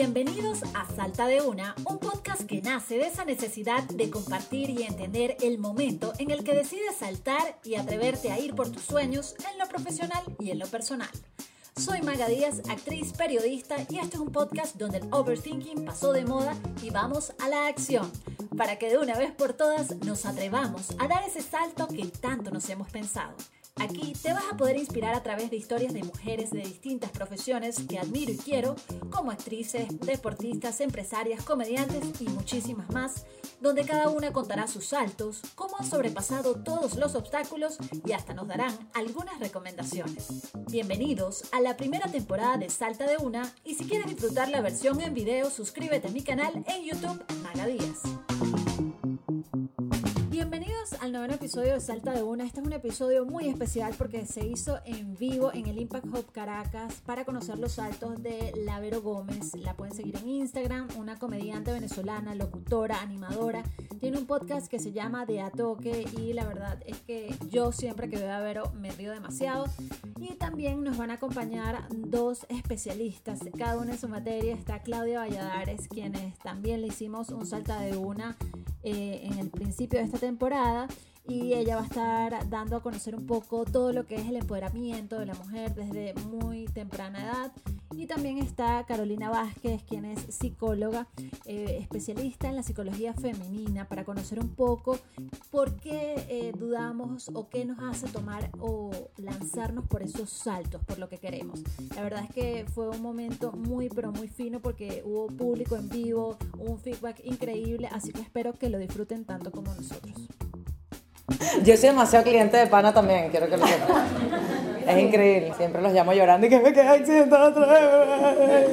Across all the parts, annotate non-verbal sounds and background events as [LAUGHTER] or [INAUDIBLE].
Bienvenidos a Salta de Una, un podcast que nace de esa necesidad de compartir y entender el momento en el que decides saltar y atreverte a ir por tus sueños en lo profesional y en lo personal. Soy Maga Díaz, actriz, periodista y este es un podcast donde el overthinking pasó de moda y vamos a la acción para que de una vez por todas nos atrevamos a dar ese salto que tanto nos hemos pensado. Aquí te vas a poder inspirar a través de historias de mujeres de distintas profesiones que admiro y quiero, como actrices, deportistas, empresarias, comediantes y muchísimas más, donde cada una contará sus saltos, cómo han sobrepasado todos los obstáculos y hasta nos darán algunas recomendaciones. Bienvenidos a la primera temporada de Salta de Una y si quieres disfrutar la versión en video, suscríbete a mi canal en YouTube Magadías al noveno episodio de Salta de Una. Este es un episodio muy especial porque se hizo en vivo en el Impact Hub Caracas para conocer los saltos de Lavero Gómez. La pueden seguir en Instagram, una comediante venezolana, locutora, animadora. Tiene un podcast que se llama De A Toque y la verdad es que yo siempre que veo a Vero me río demasiado. Y también nos van a acompañar dos especialistas, cada una en su materia. Está Claudia Valladares, quienes también le hicimos un Salta de Una eh, en el principio de esta temporada y ella va a estar dando a conocer un poco todo lo que es el empoderamiento de la mujer desde muy temprana edad. Y también está Carolina Vázquez, quien es psicóloga, eh, especialista en la psicología femenina, para conocer un poco por qué eh, dudamos o qué nos hace tomar o lanzarnos por esos saltos, por lo que queremos. La verdad es que fue un momento muy, pero muy fino porque hubo público en vivo, un feedback increíble, así que espero que lo disfruten tanto como nosotros. Yo soy demasiado cliente de pana también, quiero que lo sepan. Es increíble, siempre los llamo llorando y que me quedé accidentado otra vez.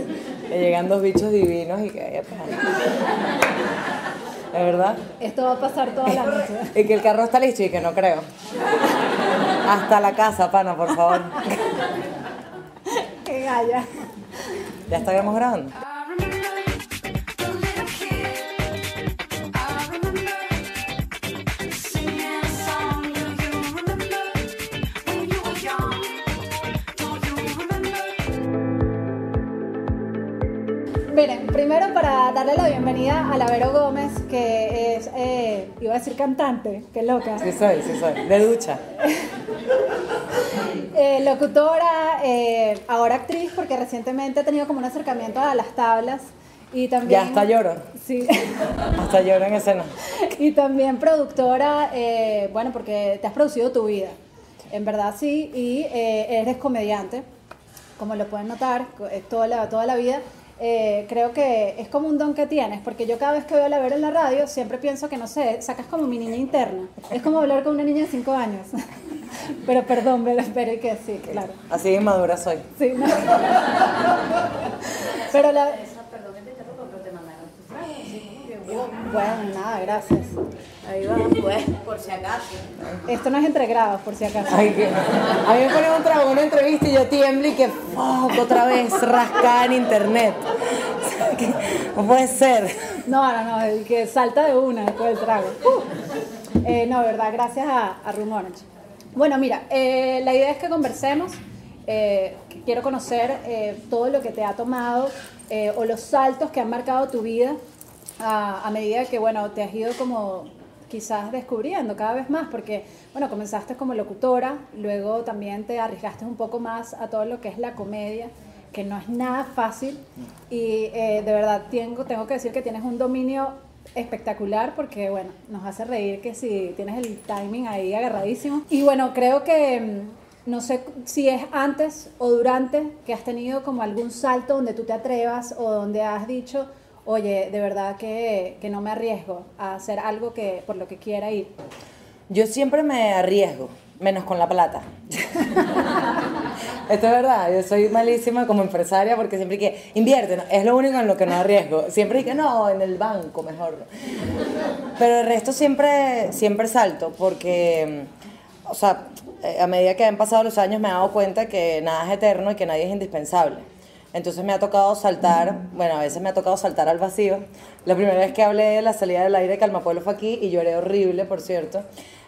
Le llegan dos bichos divinos y que... ¿De verdad? Esto va a pasar toda la noche. Y que el carro está listo y que no creo. Hasta la casa, pana, por favor. Qué galla. ¿Ya estamos grabando? Primero para darle la bienvenida a la Vero Gómez, que es, eh, iba a decir cantante, qué loca. Sí soy, sí soy, de ducha. [LAUGHS] Eh, locutora, eh, ahora actriz, porque recientemente he tenido como un acercamiento a las tablas. Y también, ya hasta lloro. Sí. [LAUGHS] hasta lloro en escena. [LAUGHS] Y también productora, bueno, porque te has producido tu vida. En verdad sí, y eres comediante, como lo pueden notar, toda la, toda la vida. Eh, creo que es como un don que tienes, porque yo cada vez que veo a la ver en la radio siempre pienso que, no sé, sacas como mi niña interna. Es como hablar con una niña de 5 años. [LAUGHS] pero perdón, pero, pero que sí, claro. Así de madura soy. Sí, no. [LAUGHS] pero la... Bueno, nada, gracias. Ahí va, pues, por si acaso. Esto no es entre grados, por si acaso. Ay, que... A mí me ponen un trago, una entrevista y yo tiemblo y que fuck, otra vez rascada en internet. No puede ser. No, no, no, el que salta de una después del trago. Uh. Eh, no, verdad, gracias a, a. Bueno, mira, eh, la idea es que conversemos. Eh, quiero conocer todo lo que te ha tomado o los saltos que han marcado tu vida a, medida que, bueno, te has ido como quizás descubriendo cada vez más, porque, bueno, comenzaste como locutora, luego también te arriesgaste un poco más a todo lo que es la comedia, que no es nada fácil, y eh, de verdad tengo, tengo que decir que tienes un dominio espectacular porque, bueno, nos hace reír que si tienes el timing ahí agarradísimo. Y bueno, creo que, mm, no sé si es antes o durante que has tenido como algún salto donde tú te atrevas o donde has dicho, oye, de verdad que, no me arriesgo a hacer algo que por lo que quiera ir? Yo siempre me arriesgo, menos con la plata. [LAUGHS] Esto es verdad, yo soy malísima como empresaria porque siempre que invierte, es lo único en lo que no arriesgo. Siempre que no, en el banco mejor. Pero el resto siempre, siempre salto porque, o sea, eh, a medida que han pasado los años me he dado cuenta que nada es eterno y que nadie es indispensable. Entonces me ha tocado saltar, bueno, a veces me ha tocado saltar al vacío. La primera vez que hablé de la salida del aire, Calmapueblo fue aquí y lloré horrible, por cierto,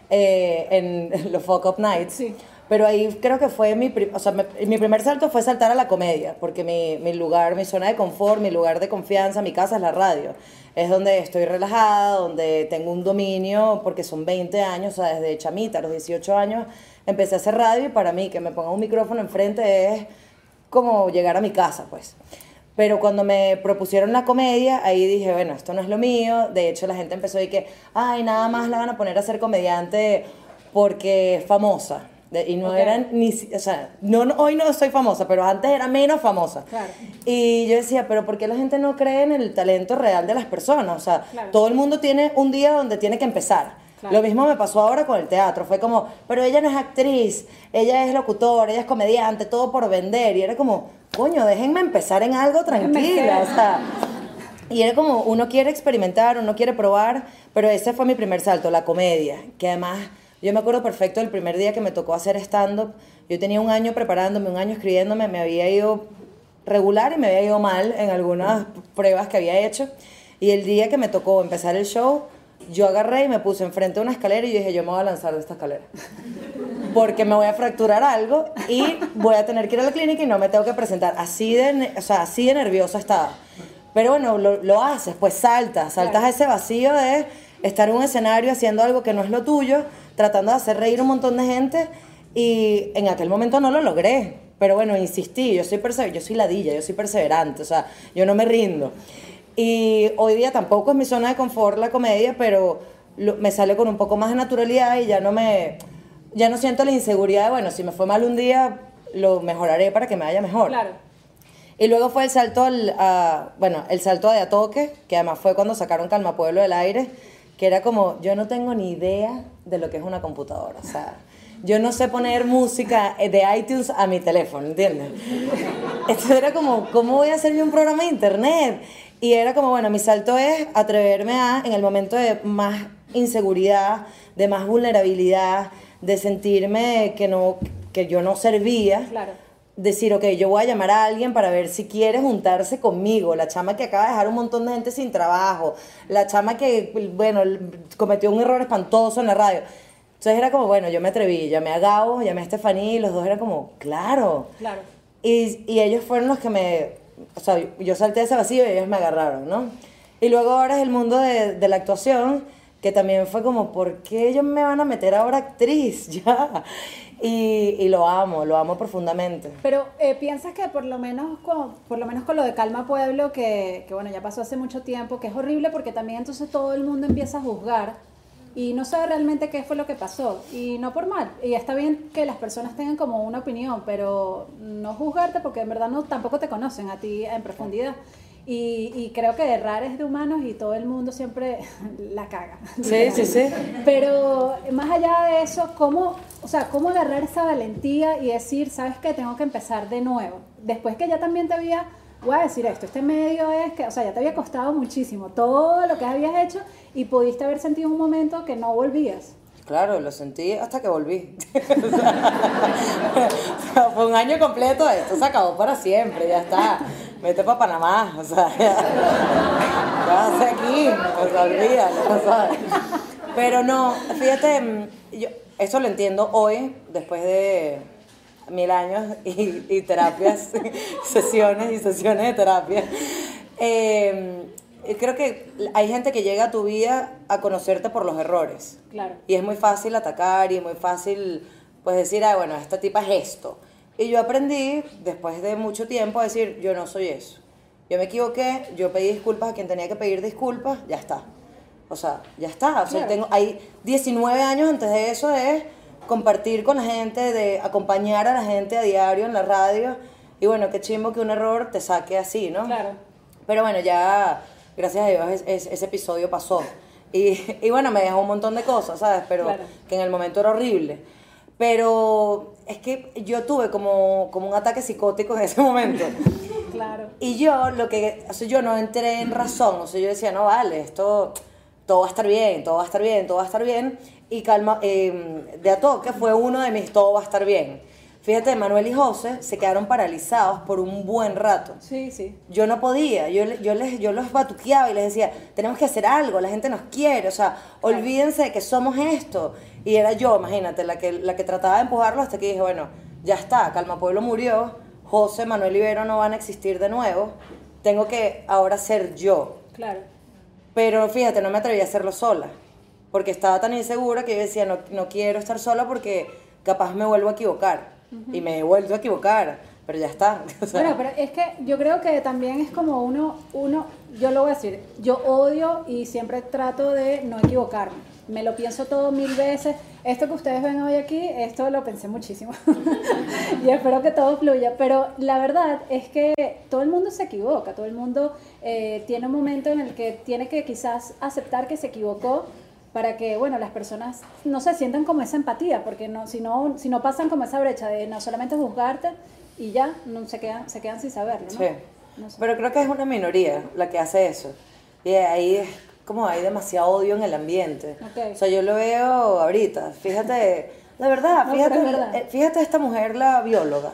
eh, en [LAUGHS] los Fuck Up Nights. Pero ahí creo que fue mi, o sea, me- mi primer salto fue saltar a la comedia, porque mi, mi lugar, mi zona de confort, mi lugar de confianza, mi casa es la radio. Es donde estoy relajada, donde tengo un dominio, porque son 20 años, o sea, desde chamita, a los 18 años, empecé a hacer radio y para mí que me ponga un micrófono enfrente es como llegar a mi casa, pues. Pero cuando me propusieron la comedia, ahí dije, bueno, esto no es lo mío. De hecho, la gente empezó a decir que, ay, nada más la van a poner a ser comediante porque es famosa. De- y no Ok. eran ni, o sea, no, no- hoy no soy famosa, pero antes era menos famosa. Claro. Y yo decía, pero ¿por qué la gente no cree en el talento real de las personas? O sea, Claro. todo el mundo tiene un día donde tiene que empezar. Claro. Lo mismo me pasó ahora con el teatro. Fue como, pero ella no es actriz, ella es locutora, ella es comediante, todo por vender. Y era como, coño, déjenme empezar en algo tranquila. O sea, y era como, uno quiere experimentar, uno quiere probar, pero ese fue mi primer salto, la comedia. Que además, yo me acuerdo perfecto del primer día que me tocó hacer stand-up. Yo tenía un año preparándome, un año escribiéndome, me había ido regular y me había ido mal en algunas pruebas que había hecho. Y el día que me tocó empezar el show, yo agarré y me puse enfrente de una escalera y dije, yo me voy a lanzar de esta escalera. Porque me voy a fracturar algo y voy a tener que ir a la clínica y no me tengo que presentar. Así de, o sea, así de nerviosa estaba. Pero bueno, lo, lo haces, pues saltas, saltas a ese vacío de estar en un escenario haciendo algo que no es lo tuyo, tratando de hacer reír un montón de gente y en aquel momento no lo logré. Pero bueno, insistí, yo soy, perse- yo soy ladilla, yo soy perseverante, o sea, yo no me rindo. Y hoy día tampoco es mi zona de confort la comedia, pero lo- me sale con un poco más de naturalidad y ya no me ya no siento la inseguridad de, bueno, si me fue mal un día, lo mejoraré para que me vaya mejor. Claro. Y luego fue el salto al, a- bueno, el salto de Atoque, que además fue cuando sacaron Calma Pueblo del aire, que era como, yo no tengo ni idea de lo que es una computadora, o sea, yo no sé poner música de iTunes a mi teléfono, ¿entiendes? Esto era como, ¿cómo voy a hacer yo un programa de internet? Y era como, bueno, mi salto es atreverme a, en el momento de más inseguridad, de más vulnerabilidad, de sentirme que, no, que yo no servía, Claro. decir, ok, yo voy a llamar a alguien para ver si quiere juntarse conmigo, la chama que acaba de dejar un montón de gente sin trabajo, la chama que, bueno, cometió un error espantoso en la radio. Entonces era como, bueno, yo me atreví, llamé a Gabo, llamé a Estefaní, y los dos eran como, claro. Claro. Y, y ellos fueron los que me, o sea, yo salté ese vacío y ellos me agarraron, ¿no? Y luego ahora es el mundo de, de la actuación, que también fue como, ¿por qué ellos me van a meter ahora actriz? [LAUGHS] Ya. Y, y lo amo, lo amo profundamente. Pero eh, piensas que por lo menos con, por lo menos con lo de Calma Pueblo, que, que bueno, ya pasó hace mucho tiempo, que es horrible porque también entonces todo el mundo empieza a juzgar y no sabe realmente qué fue lo que pasó. Y no por mal. Y está bien que las personas tengan como una opinión, pero no juzgarte porque en verdad no tampoco te conocen a ti en profundidad. Y, y creo que errar es de humanos y todo el mundo siempre [LAUGHS] la caga. Sí, sí, sí. Pero más allá de eso, ¿cómo, o sea, cómo agarrar esa valentía y decir, sabes que tengo que empezar de nuevo? Después que ya también te había, voy a decir esto, este medio es que, o sea, ya te había costado muchísimo todo lo que habías hecho y pudiste haber sentido un momento que no volvías. Claro, lo sentí hasta que volví. [LAUGHS] Fue un año completo, esto se acabó para siempre, ya está. Vete para Panamá, o sea, ya. ¿Qué vas a hacer aquí? O sea, olvídalo, sabes. Pero no, fíjate, mm, yo eso lo entiendo hoy, después de mil años y, y terapias, [LAUGHS] sesiones y sesiones de terapia. Eh, creo que hay gente que llega a tu vida a conocerte por los errores. Claro. Y es muy fácil atacar y muy fácil, pues decir, ah, bueno, esta tipa es esto. Y yo aprendí, después de mucho tiempo, a decir, yo no soy eso. Yo me equivoqué, yo pedí disculpas a quien tenía que pedir disculpas, ya está. O sea, ya está. O sea, Claro. tengo, hay 19 años antes de eso de compartir con la gente, de acompañar a la gente a diario en la radio. Y bueno, qué chimbo que un error te saque así, ¿no? Claro. Pero bueno, ya, gracias a Dios, es- es- ese episodio pasó. Y, y bueno, me dejó un montón de cosas, ¿sabes? Pero Claro. que en el momento era horrible. Pero es que yo tuve como, como un ataque psicótico en ese momento. [LAUGHS] Claro. Y yo, lo que, o sea, yo no entré en razón, o sea, yo decía, no vale, esto, todo va a estar bien, todo va a estar bien, todo va a estar bien. Y calma, eh, de a toque fue uno de mis todo va a estar bien. Fíjate, Manuel y José se quedaron paralizados por un buen rato. Sí, sí. Yo no podía, yo, le- yo, les, yo los batuqueaba y les decía, tenemos que hacer algo, la gente nos quiere, o sea, olvídense de que somos esto. Y era yo, imagínate, la que, la que trataba de empujarlo hasta que dije, bueno, ya está, Calma Pueblo murió, José Manuel Ibero no van a existir de nuevo, tengo que ahora ser yo. Claro. Pero fíjate, no me atreví a hacerlo sola, porque estaba tan insegura que yo decía, no, no quiero estar sola porque capaz me vuelvo a equivocar. Y me he vuelto a equivocar, pero ya está. [LAUGHS] O sea, Bueno, pero es que yo creo que también es como uno, uno, yo lo voy a decir, yo odio y siempre trato de no equivocarme. Me lo pienso todo mil veces. Esto que ustedes ven hoy aquí, esto lo pensé muchísimo. [LAUGHS] y espero que todo fluya. Pero la verdad es que todo el mundo se equivoca, todo el mundo eh, tiene un momento en el que tiene que quizás aceptar que se equivocó para que bueno las personas no se sientan como esa empatía porque no si no si no pasan como esa brecha de no solamente juzgarte y ya no se quedan se quedan sin saberlo ¿no? Sí. No sé. Pero creo que es una minoría la que hace eso. Y ahí es como hay demasiado odio en el ambiente. Ok. O sea, yo lo veo ahorita. Fíjate, de verdad, No, fíjate, verdad. eh, fíjate esta mujer, la bióloga,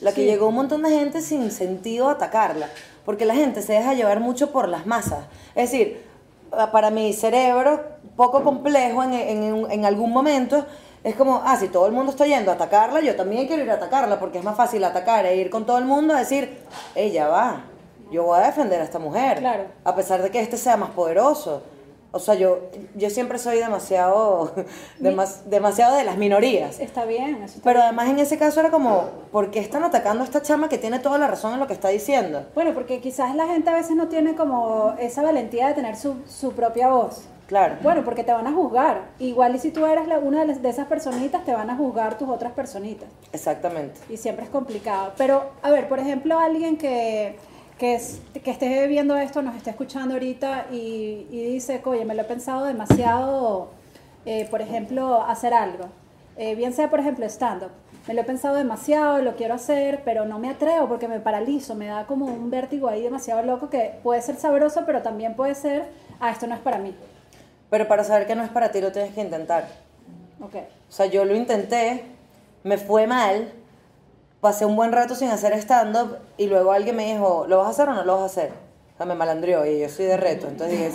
la que Sí. llegó un montón de gente sin sentido a atacarla. Porque la gente se deja llevar mucho por las masas. Es decir, para mi cerebro, poco complejo en, en- en algún momento, es como, ah, si todo el mundo está yendo a atacarla, yo también quiero ir a atacarla, porque es más fácil atacar e ir con todo el mundo a decir, ella va, yo voy a defender a esta mujer, Claro. a pesar de que este sea más poderoso. O sea, yo, yo siempre soy demasiado, [LAUGHS] demas- demasiado de las minorías. está bien eso está Pero bien. además en ese caso era como, ¿por qué están atacando a esta chama que tiene toda la razón en lo que está diciendo? bueno porque quizás la gente a veces no tiene como esa valentía de tener su, su propia voz Claro. bueno porque te van a juzgar igual y si tú eres la- una de, las- de esas personitas te van a juzgar tus otras personitas Exactamente. y siempre es complicado. Pero, a ver, por ejemplo, alguien que, que, es- que esté viendo esto, nos esté escuchando ahorita y, y dice, oye, me lo he pensado demasiado, eh, por ejemplo, hacer algo. Eh, bien sea, por ejemplo, stand-up. Me lo he pensado demasiado, lo quiero hacer, pero no me atrevo porque me paralizo, me da como un vértigo ahí demasiado loco que puede ser sabroso, pero también puede ser, ah, esto no es para mí. Pero para saber que no es para ti lo tienes que intentar. Ok. O sea, yo lo intenté, me fue mal, pasé un buen rato sin hacer stand-up y luego alguien me dijo, ¿lo vas a hacer o no lo vas a hacer? O sea, me malandrió y yo soy de reto, entonces dije,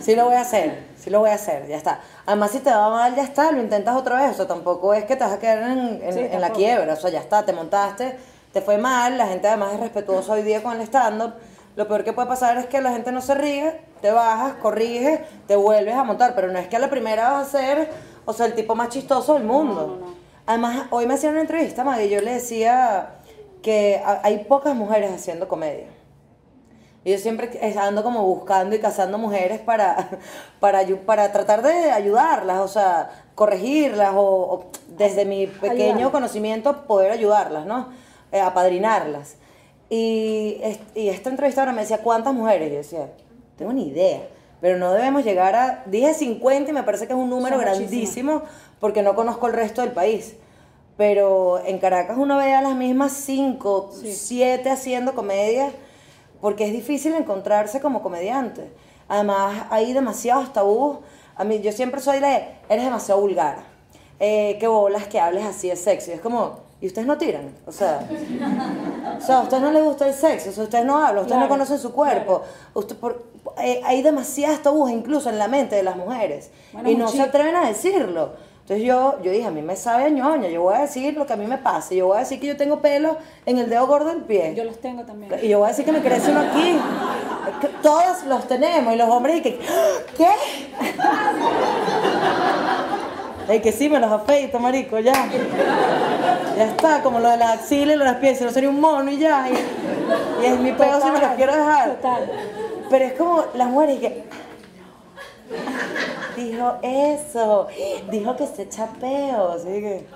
sí lo voy a hacer, sí lo voy a hacer, ya está. Además, si te va mal, ya está, lo intentas otra vez, o sea, tampoco es que te vas a quedar en, en- Sí, en la quiebra, o sea, ya está, te montaste, te fue mal, la gente además es respetuosa hoy día con el stand-up. Lo peor que puede pasar es que la gente no se ríe, te bajas, corriges, te vuelves a montar, pero no es que a la primera vas a ser, o sea, el tipo más chistoso del mundo. Además, hoy me hacían una entrevista, Maggie, y yo le decía que ha- hay pocas mujeres haciendo comedia. Y yo siempre ando como buscando y cazando mujeres para, [LAUGHS] para, para tratar de ayudarlas, o sea, corregirlas o, o desde mi pequeño conocimiento poder ayudarlas, ¿no? Eh, apadrinarlas. Y, y esta entrevistadora me decía, ¿cuántas mujeres? Y yo decía, tengo ni idea. Pero no debemos llegar a... Dije 50 y me parece que es un número Son muchísimas. Porque no conozco el resto del país. Pero en Caracas uno ve a las mismas 5, Sí. 7 haciendo comedia porque es difícil encontrarse como comediante. Además, hay demasiados tabús. A mí, yo siempre soy de, eres demasiado vulgar. Eh, qué bolas que hables así de sexy. Es como, ¿y ustedes no tiran? O sea, o sea, a ustedes no les gusta el sexo, o sea, ustedes no hablan, ustedes no Claro, conocen su cuerpo. Usted, por, eh, hay demasiadas tabús incluso en la mente de las mujeres. Bueno, y no se atreven a decirlo. Entonces yo, yo dije, a mí me sabe a ñoña, yo voy a decir lo que a mí me pasa. Yo voy a decir que yo tengo pelo en el dedo gordo del pie. Yo los tengo también. Y yo voy a decir que me crece uno aquí. Que Todos los tenemos. Y los hombres y que, ¿qué? [LAUGHS] Es que sí, me los afeito, marico, ya. Ya está, como lo de las axilas y lo de las pies. Si no sería un mono y ya. Y, y es mi peo si me los quiero dejar. total. Pero es como las mujeres y que... Dijo eso. Dijo que se echa peos. Así que...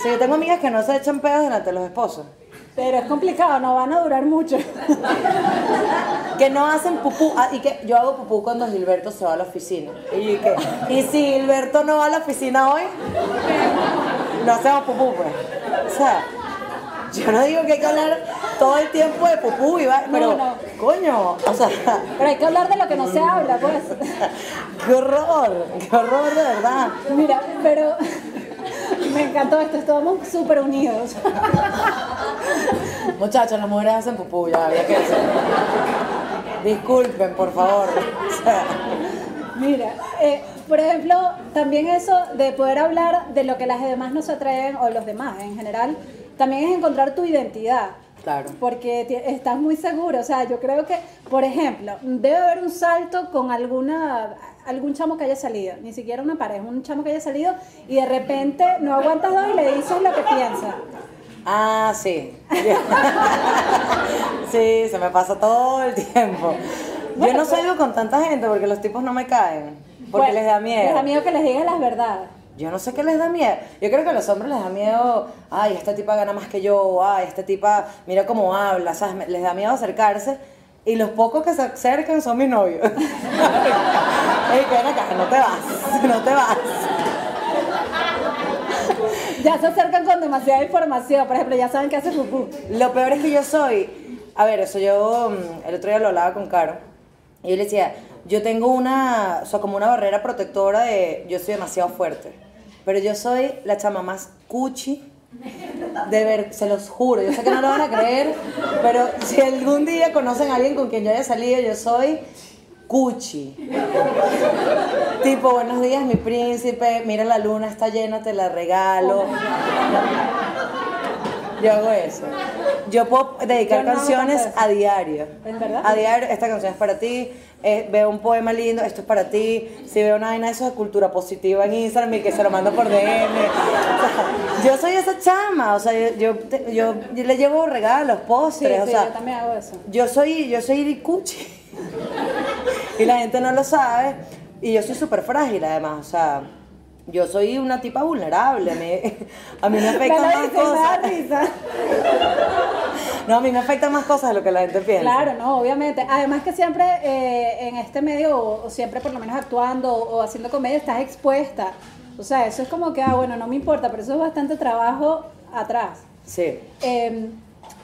Sí, yo tengo amigas que no se echan peos delante de los esposos. Pero es complicado, no van a durar mucho. que no hacen pupú ah, y que yo hago pupú cuando Gilberto se va a la oficina y, que, y si Gilberto no va a la oficina hoy no hacemos pupú pues o sea yo no digo que hay que hablar todo el tiempo de pupú y va- pero no. coño o sea Pero hay que hablar de lo que no se habla, pues. [LAUGHS] qué horror qué horror de verdad Mira, pero [LAUGHS] me encantó esto, estamos súper unidos. [LAUGHS] muchachos las mujeres hacen pupú ya había que decir disculpen por favor o sea, Mira, eh, por ejemplo, también eso de poder hablar de lo que las demás nos atraen, o los demás en general, también es encontrar tu identidad. Claro. Porque estás muy seguro. O sea, yo creo que, por ejemplo, debe haber un salto con alguna algún chamo que haya salido, ni siquiera una pareja, un chamo que haya salido y de repente no aguantas dos y le dices lo que piensa. Ah, sí. [LAUGHS] sí, se me pasa todo el tiempo. Yo no pues- salgo con tanta gente porque los tipos no me caen. Porque Bueno, les da miedo. Les da miedo que les digas las verdades. Yo no sé qué les da miedo. Yo creo que a los hombres les da miedo, ay, esta tipa gana más que yo, ay, esta tipa, mira cómo habla, ¿sabes? Les da miedo acercarse. Y los pocos que se acercan son mis novios. [LAUGHS] Ey, ven acá, no te vas, no te vas. [LAUGHS] Ya se acercan con demasiada información. Por ejemplo, ya saben que hace pupú. Lo peor es que yo soy, a ver, eso yo mm, el otro día lo hablaba con Caro y yo le decía, yo tengo una, o sea, como una barrera protectora de, yo soy demasiado fuerte, pero yo soy la chama más cuchi de ver, se los juro, yo sé que no lo van a creer, pero si algún día conocen a alguien con quien yo haya salido, yo soy cuchi. Tipo, buenos días, mi príncipe, mira la luna está llena, te la regalo. Yo hago eso. Yo puedo dedicar Yo no hago canciones a diario. ¿En verdad? A diario, esta canción es para ti. eh, veo un poema lindo, esto es para ti. Si veo una vaina de eso de cultura positiva en Instagram y que se lo mando por DM. O sea, yo soy esa chama, o sea, yo, yo, yo- yo le llevo regalos, Sí, postres, o sí, sea, yo también hago eso. yo soy, yo soy iricuchi. [LAUGHS] y la gente no lo sabe. Y yo soy súper frágil además, o sea, yo soy una tipa vulnerable. A mí, a mí me afectan más me da cosas. risa. No, a mí me afectan más cosas de lo que la gente piensa. Claro, no, obviamente. Además que siempre eh, en este medio, o, siempre por lo menos actuando o, o haciendo comedia, estás expuesta. O sea, eso es como que, ah, bueno, no me importa, pero eso es bastante trabajo atrás. Sí. Eh,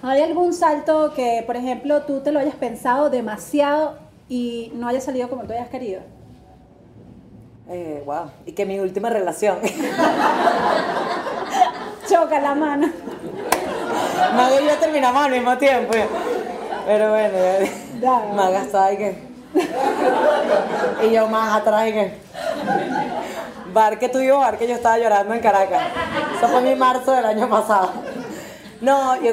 ¿Hay algún salto que, por ejemplo, tú te lo hayas pensado demasiado y no haya salido como tú hayas querido? Eh, wow. Y que mi última relación. [LAUGHS] Choca la mano. Maga y yo terminamos al mismo tiempo. Pero bueno. Maga estaba ahí que. Y yo más atrás y que. Bar que tú y yo, bar que yo estaba llorando en Caracas. Eso fue mi marzo del año pasado. No, yo.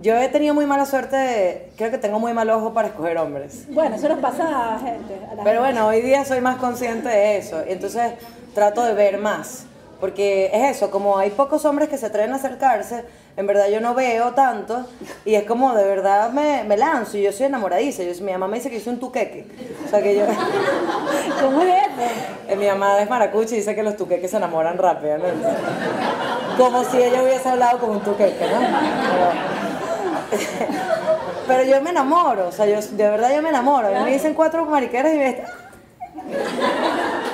Yo he tenido muy mala suerte. de- creo que tengo muy mal ojo para escoger hombres. Bueno, eso nos pasa a gente. a Pero gente. bueno, hoy día soy más consciente de eso. Y entonces trato de ver más. Porque es eso, como hay pocos hombres que se atreven a acercarse, en verdad yo no veo tanto. Y es como de verdad me, me lanzo. Y yo soy enamoradiza. Yo, mi mamá me dice que yo soy un tuqueque. O sea que yo. [LAUGHS] ¿Cómo es eso? Eh, Mi mamá es maracucha y dice que los tuqueques se enamoran rápido, ¿no? Como si ella hubiese hablado con un tuqueque, ¿no? Pero, [LAUGHS] pero yo me enamoro, o sea, yo, de verdad yo me enamoro. A mí me dicen cuatro mariqueras y me dicen,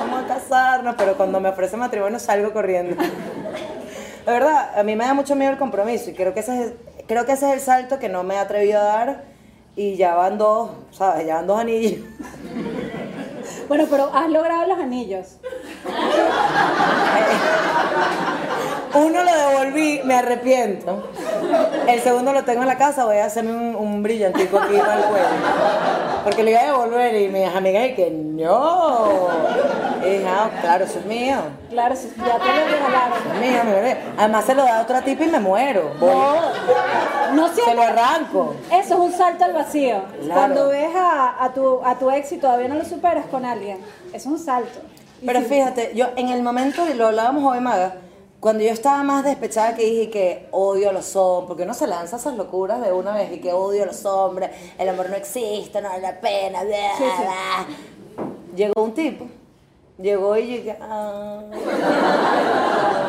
vamos a casarnos, pero cuando me ofrecen matrimonio salgo corriendo. De verdad, a mí me da mucho miedo el compromiso y creo que ese es, creo que ese es el salto que no me he atrevido a dar y ya van dos, ¿sabes? Ya van dos anillos. Bueno, pero has logrado los anillos. [LAUGHS] Uno lo devolví, me arrepiento. El segundo lo tengo en la casa, voy a hacerme un, un brillantico aquí para el cuello. Porque lo iba a devolver y mis amigas y que no. Y dije, ah, claro, eso es mío. Claro, si ya te lo regalaron. Eso es mío, mi bebé. Además se lo da a otra tipa y me muero. Voy- No, no se lo arranco. Eso es un salto al vacío. Claro. Cuando ves a, a tu, a tu ex y todavía no lo superas con alguien, es un salto. Pero sí, fíjate, yo en el momento, y lo hablábamos hoy, Maga, cuando yo estaba más despechada que dije que odio a los hombres, porque uno se lanza esas locuras de una vez y que odio a los hombres, el amor no existe, no vale la pena, bla, Sí, sí. bla. Llegó un tipo, llegó y llegué, ah.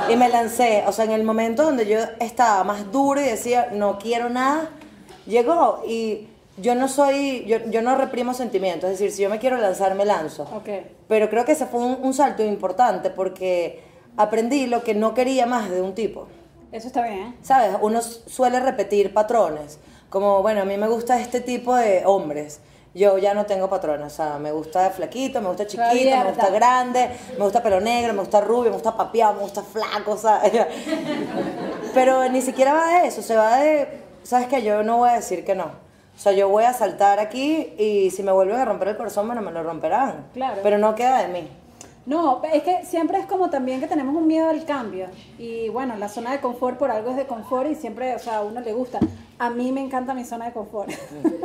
y me lancé, o sea, en el momento donde yo estaba más duro y decía, no quiero nada, llegó y yo no soy, yo, yo no reprimo sentimientos, es decir, si yo me quiero lanzar, me lanzo. Ok. Pero creo que ese fue un, un salto importante porque aprendí lo que no quería más de un tipo. Eso está bien, ¿eh? ¿Sabes? Uno suele repetir patrones. Como, bueno, a mí me gusta este tipo de hombres. Yo ya no tengo patrones. O sea, me gusta flaquito, me gusta chiquito, me gusta grande, me gusta pelo negro, me gusta rubio, me gusta papeado, me gusta flaco, ¿sabes? [LAUGHS] Pero ni siquiera va de eso. Se va de, ¿sabes qué? Yo no voy a decir que no. O sea, yo voy a saltar aquí y si me vuelven a romper el corazón, bueno, me lo romperán. Claro. Pero no queda de mí. No, es que siempre es como también que tenemos un miedo al cambio. Y bueno, la zona de confort por algo es de confort y siempre, o sea, a uno le gusta. A mí me encanta mi zona de confort.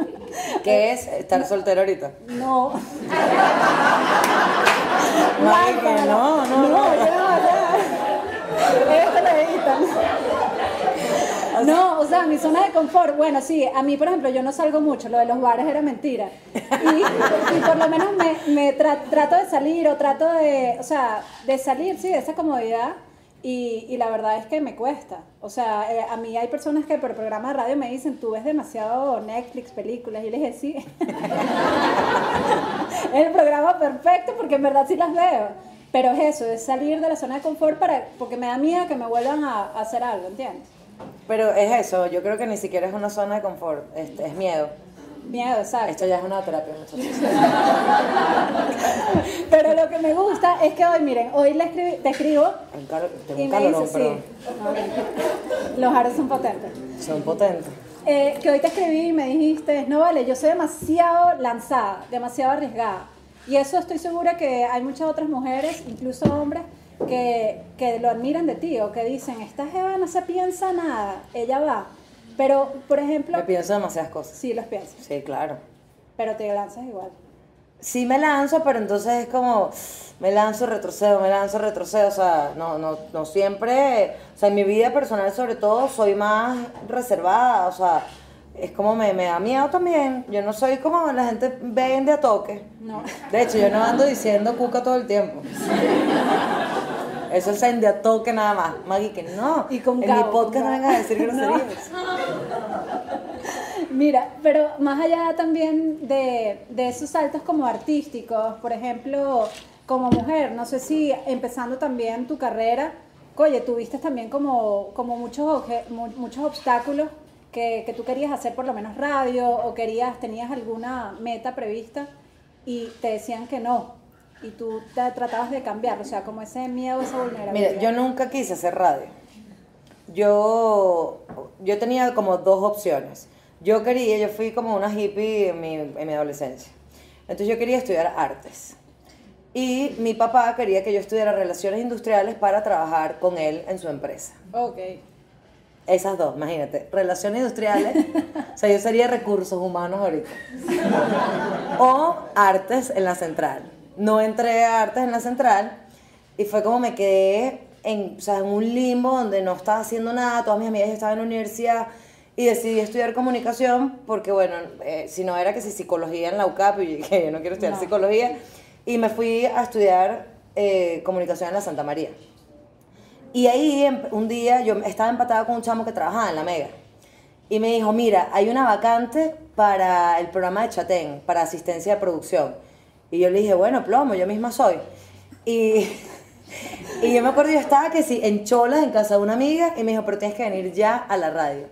[LAUGHS] ¿Qué es estar soltero ahorita? No. [LAUGHS] No, no, no. No, yo no, ya. Esto lo editan. [LAUGHS] No, o sea, mi zona de confort, bueno, sí, a mí, por ejemplo, yo no salgo mucho, lo de los bares era mentira. Y, por lo menos me, me tra- trato de salir o trato de, o sea, de salir, sí, de esa comodidad. Y, la verdad es que me cuesta. O sea, eh, a mí hay personas que por programa de radio me dicen, tú ves demasiado Netflix, películas. Y les dije, sí. es [LAUGHS] el programa perfecto porque en verdad sí las veo. Pero es eso, es salir de la zona de confort para, porque me da miedo que me vuelvan a hacer algo, ¿entiendes? Pero es eso, yo creo que ni siquiera es una zona de confort, es, es miedo. Miedo, exacto. Esto ya es una terapia, muchachos. [LAUGHS] Pero lo que me gusta es que hoy, miren, hoy le escribí, te escribo tengo y un me calorón, dice, perdón. sí, los aros son potentes. Son potentes. Eh, que hoy te escribí y me dijiste, no vale, yo soy demasiado lanzada, demasiado arriesgada. Y eso estoy segura que hay muchas otras mujeres, incluso hombres, que, que lo admiran de ti o que dicen, esta jeva no se piensa nada, ella va. Pero, por ejemplo, Me pienso demasiadas cosas. sí los piensas, Sí, claro. pero te lanzas igual. Sí me lanzo, pero entonces es como, me lanzo, retrocedo, me lanzo, retrocedo, o sea, no, no, no siempre, o sea, en mi vida personal sobre todo soy más reservada, o sea, es como me, me da miedo también, yo no soy como la gente vende a toque. No. De hecho, yo no ando diciendo cuca todo el tiempo. [LAUGHS] Eso es en de a toque nada más. Maggie, que no. Y con en cabo, mi podcast no vengas a decir [LAUGHS] groserías. [LAUGHS] Mira, pero más allá también de, de esos saltos como artísticos, por ejemplo, como mujer, no sé si empezando también tu carrera, oye, tuviste también como, como muchos, muchos obstáculos que, que tú querías hacer por lo menos radio o querías, tenías alguna meta prevista y te decían que no. Y tú te tratabas de cambiar, o sea, como ese miedo, esa vulnerabilidad. Mira, yo nunca quise hacer radio. Yo, yo tenía como dos opciones. Yo quería, yo fui como una hippie en mi, en mi adolescencia. Entonces yo quería estudiar artes. Y mi papá quería que yo estudiara relaciones industriales para trabajar con él en su empresa. Ok. Esas dos, imagínate. Relaciones industriales. o sea, yo sería recursos humanos ahorita. o artes en la central. No entré a artes en la central y fue como me quedé en, o sea, en un limbo donde no estaba haciendo nada. Todas mis amigas ya estaban en la universidad y decidí estudiar comunicación porque, bueno, eh, si no era que si psicología en la UCAP y yo dije, yo no quiero estudiar No. psicología. Y me fui a estudiar eh, comunicación en la Santa María. Y ahí em- un día yo estaba empatada con un chamo que trabajaba en la Mega. Y me dijo, mira, hay una vacante para el programa de Chatén, para asistencia de producción. Y yo le dije, bueno, plomo, yo misma soy. Y, [LAUGHS] y yo me acuerdo, yo estaba que sí, en Cholas, en casa de una amiga, y me dijo, pero tienes que venir ya a la radio.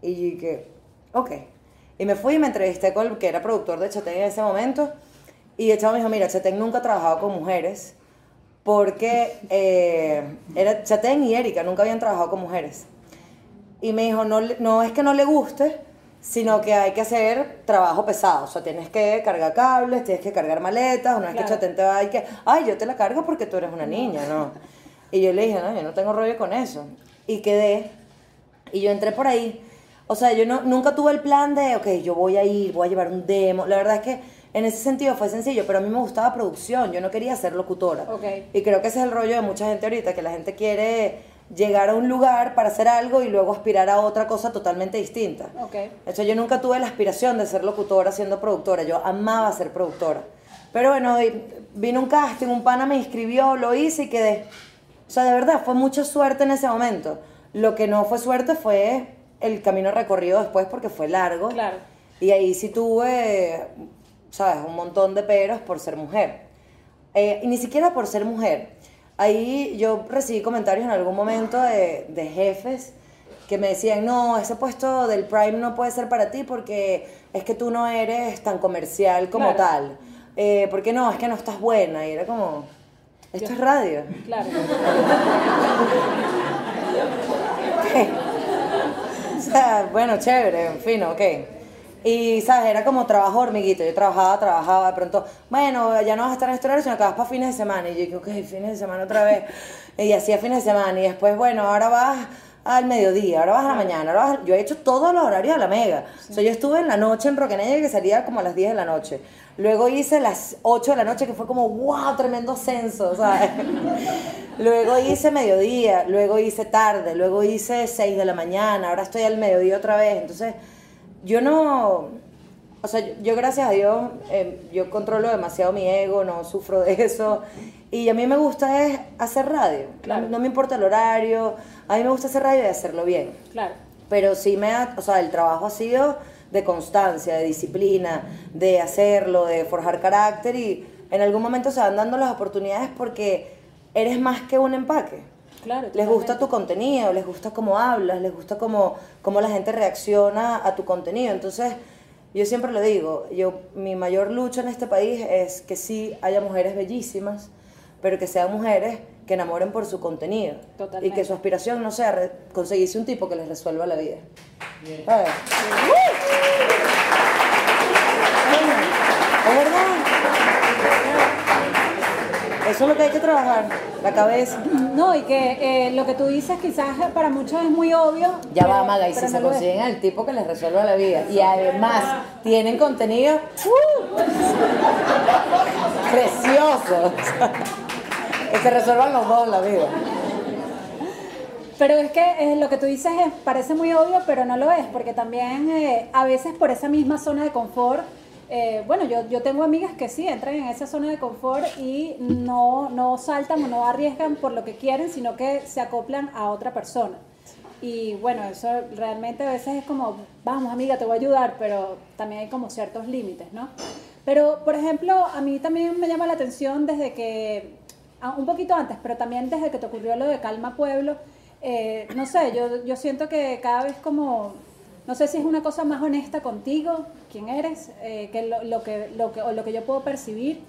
Y yo dije, ok. Y me fui y me entrevisté con el que era productor de Chatén en ese momento. Y el chavo me dijo, mira, Chatén nunca ha trabajado con mujeres porque eh, era Chatén y Erika nunca habían trabajado con mujeres. Y me dijo, no, no es que no le guste, sino que hay que hacer trabajo pesado. O sea, tienes que cargar cables, tienes que cargar maletas, una vez que Claro. Chatén te va y que, ay, yo te la cargo porque tú eres una niña, ¿no? Y yo le dije, no, yo no tengo rollo con eso. Y quedé, y yo entré por ahí. O sea, yo no, nunca tuve el plan de, ok, yo voy a ir, voy a llevar un demo. La verdad es que en ese sentido fue sencillo, pero a mí me gustaba producción, yo no quería ser locutora. Ok. Y creo que ese es el rollo de mucha gente ahorita, que la gente quiere llegar a un lugar para hacer algo y luego aspirar a otra cosa totalmente distinta. Ok. De hecho, yo nunca tuve la aspiración de ser locutora siendo productora, yo amaba ser productora. Pero bueno, vino un casting, un pana me inscribió, lo hice y quedé. O sea, de verdad, fue mucha suerte en ese momento. Lo que no fue suerte fue el camino recorrido después porque fue largo. Claro. Y ahí sí tuve, ¿sabes? Un montón de peros por ser mujer. Eh, y ni siquiera por ser mujer. Ahí yo recibí comentarios en algún momento de, de jefes que me decían, no, ese puesto del Prime no puede ser para ti porque es que tú no eres tan comercial como Claro. tal. Eh, porque no, es que no estás buena. Y era como, esto es radio. Claro. [LAUGHS] [LAUGHS] o sea, bueno, chévere, en fin, ok. Y, ¿sabes? Era como trabajo hormiguito. Yo trabajaba, trabajaba, de pronto, bueno, ya no vas a estar en este horario, sino que vas para fines de semana. Y yo dije, ok, fines de semana otra vez. [LAUGHS] y hacía fines de semana. Y después, bueno, ahora vas al mediodía, ahora vas a la mañana. Ahora vas Yo he hecho todos los horarios a la mega. O sea, yo estuve en la noche en Roquenella que salía como a las 10 de la noche. Luego hice las 8 de la noche, que fue como, wow, tremendo ascenso, ¿sabes? [LAUGHS] luego hice mediodía, luego hice tarde, luego hice 6 de la mañana, ahora estoy al mediodía otra vez. Entonces, yo no, o sea, yo, yo gracias a Dios, eh, yo controlo demasiado mi ego, no sufro de eso. Y a mí me gusta es hacer radio. Claro. No, no me importa el horario, a mí me gusta hacer radio y hacerlo bien. Claro. Pero sí me ha, o sea, el trabajo ha sido de constancia, de disciplina, de hacerlo, de forjar carácter y en algún momento se van dando las oportunidades porque eres más que un empaque. Claro. Les gusta tu contenido, les gusta cómo hablas, les gusta cómo, cómo la gente reacciona a tu contenido. Entonces, yo siempre lo digo, yo, mi mayor lucha en este país es que sí haya mujeres bellísimas, pero que sean mujeres que enamoren por su contenido. Totalmente. Y que su aspiración no sea conseguirse un tipo que les resuelva la vida. ¿Sabes? Bueno, Es verdad. Eso es lo que hay que trabajar, la cabeza. No, y que eh, lo que tú dices quizás para muchos es muy obvio. Ya pero- va, Maga, y si se consiguen al tipo que les resuelva la vida y además tienen contenido ¡uh! precioso. que se resuelvan los dos la vida. Pero es que eh, lo que tú dices es- parece muy obvio, pero no lo es, porque también eh, a veces por esa misma zona de confort, eh, bueno, yo, yo tengo amigas que sí entran en esa zona de confort y no, no saltan o no arriesgan por lo que quieren, sino que se acoplan a otra persona. Y bueno, eso realmente a veces es como, vamos amiga, te voy a ayudar, pero también hay como ciertos límites, ¿no? Pero, por ejemplo, a mí también me llama la atención desde que, un poquito antes, pero también desde que te ocurrió lo de Calma Pueblo, eh, no sé, yo, yo siento que cada vez como, no sé si es una cosa más honesta contigo, quién eres, eh, que lo, que, lo que, o lo que yo puedo percibir,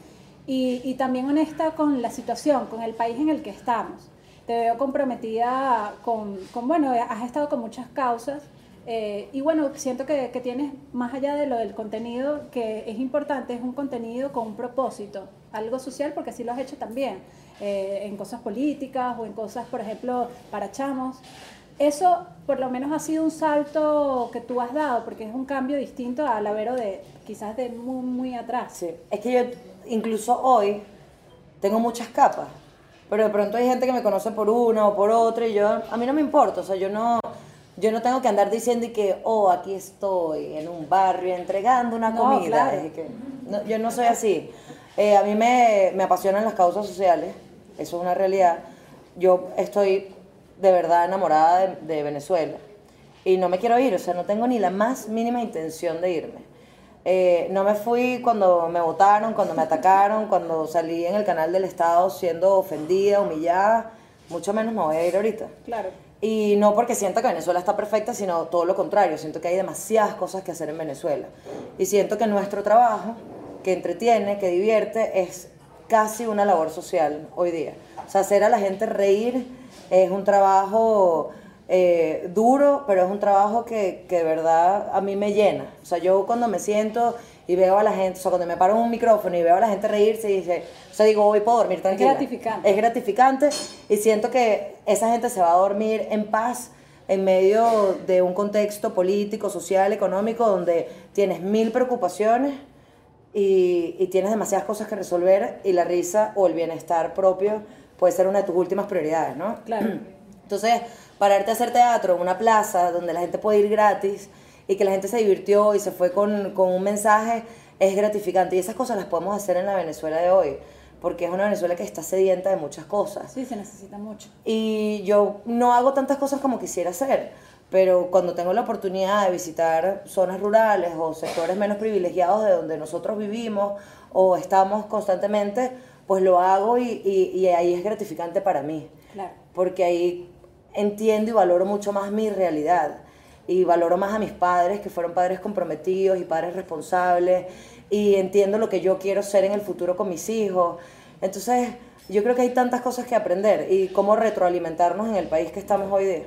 y, y también honesta con la situación, con el país en el que estamos. Te veo comprometida con, con bueno, has estado con muchas causas, eh, y bueno, siento que, que tienes, más allá de lo del contenido, que es importante, es un contenido con un propósito, algo social, porque así lo has hecho también, eh, en cosas políticas o en cosas, por ejemplo, para chamos. Eso por lo menos ha sido un salto que tú has dado, porque es un cambio distinto al Avero de quizás de muy, muy atrás. Sí. Es que yo incluso hoy tengo muchas capas, pero de pronto hay gente que me conoce por una o por otra y yo, a mí no me importa, o sea, yo no, yo no tengo que andar diciendo y que, oh, aquí estoy en un barrio entregando una No, comida. claro. que- no, yo no soy así. Eh, a mí me, me apasionan las causas sociales, eso es una realidad. Yo estoy de verdad enamorada de, de Venezuela y no me quiero ir, o sea, no tengo ni la más mínima intención de irme. Eh, no me fui cuando me votaron, cuando me atacaron, cuando salí en el canal del Estado siendo ofendida, humillada, mucho menos me voy a ir ahorita. Claro. Y no porque sienta que Venezuela está perfecta, sino todo lo contrario. Siento que hay demasiadas cosas que hacer en Venezuela. Y siento que nuestro trabajo, que entretiene, que divierte, es casi una labor social hoy día. O sea, hacer a la gente reír es un trabajo eh, duro, pero es un trabajo que, que de verdad a mí me llena. O sea, yo cuando me siento y veo a la gente, o sea, cuando me paro en un micrófono y veo a la gente reírse y dice, o sea, digo, hoy puedo dormir tranquila. gratificante. Es gratificante y siento que esa gente se va a dormir en paz en medio de un contexto político, social, económico, donde tienes mil preocupaciones y, y tienes demasiadas cosas que resolver y la risa o el bienestar propio puede ser una de tus últimas prioridades, ¿no? Claro. Entonces, pararte a hacer teatro en una plaza donde la gente puede ir gratis y que la gente se divirtió y se fue con, con un mensaje es gratificante. Y esas cosas las podemos hacer en la Venezuela de hoy, porque es una Venezuela que está sedienta de muchas cosas. Sí, se necesita mucho. Y yo no hago tantas cosas como quisiera hacer, pero cuando tengo la oportunidad de visitar zonas rurales o sectores menos privilegiados de donde nosotros vivimos o estamos constantemente, pues lo hago y, y- y ahí es gratificante para mí. Claro. Porque ahí entiendo y valoro mucho más mi realidad. Y valoro más a mis padres, que fueron padres comprometidos y padres responsables. Y entiendo lo que yo quiero ser en el futuro con mis hijos. Entonces, yo creo que hay tantas cosas que aprender y cómo retroalimentarnos en el país que estamos hoy día.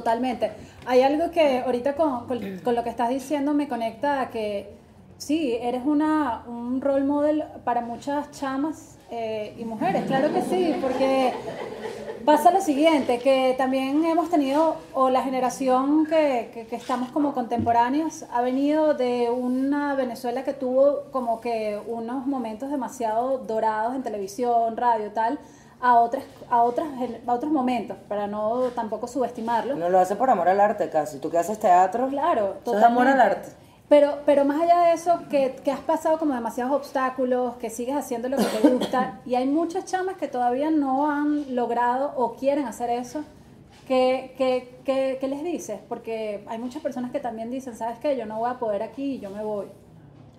Totalmente. Hay algo que ahorita con, con- lo que estás diciendo me conecta a que sí, eres una, un role model para muchas chamas eh, y mujeres, claro que sí, porque pasa lo siguiente, que también hemos tenido, o la generación que, que- que estamos como contemporáneos, ha venido de una Venezuela que tuvo como que unos momentos demasiado dorados en televisión, radio, tal, a otras, a otras, a otros momentos, para no tampoco subestimarlo. No lo hace por amor al arte casi. Tú que haces teatro. Claro, es amor al arte. Pero, pero más allá de eso, que, que has pasado como demasiados obstáculos, que sigues haciendo lo que te gusta, [COUGHS] y hay muchas chamas que todavía no han logrado o quieren hacer eso, ¿qué, qué, qué- qué les dices? Porque hay muchas personas que también dicen, ¿sabes qué? Yo no voy a poder aquí y yo me voy.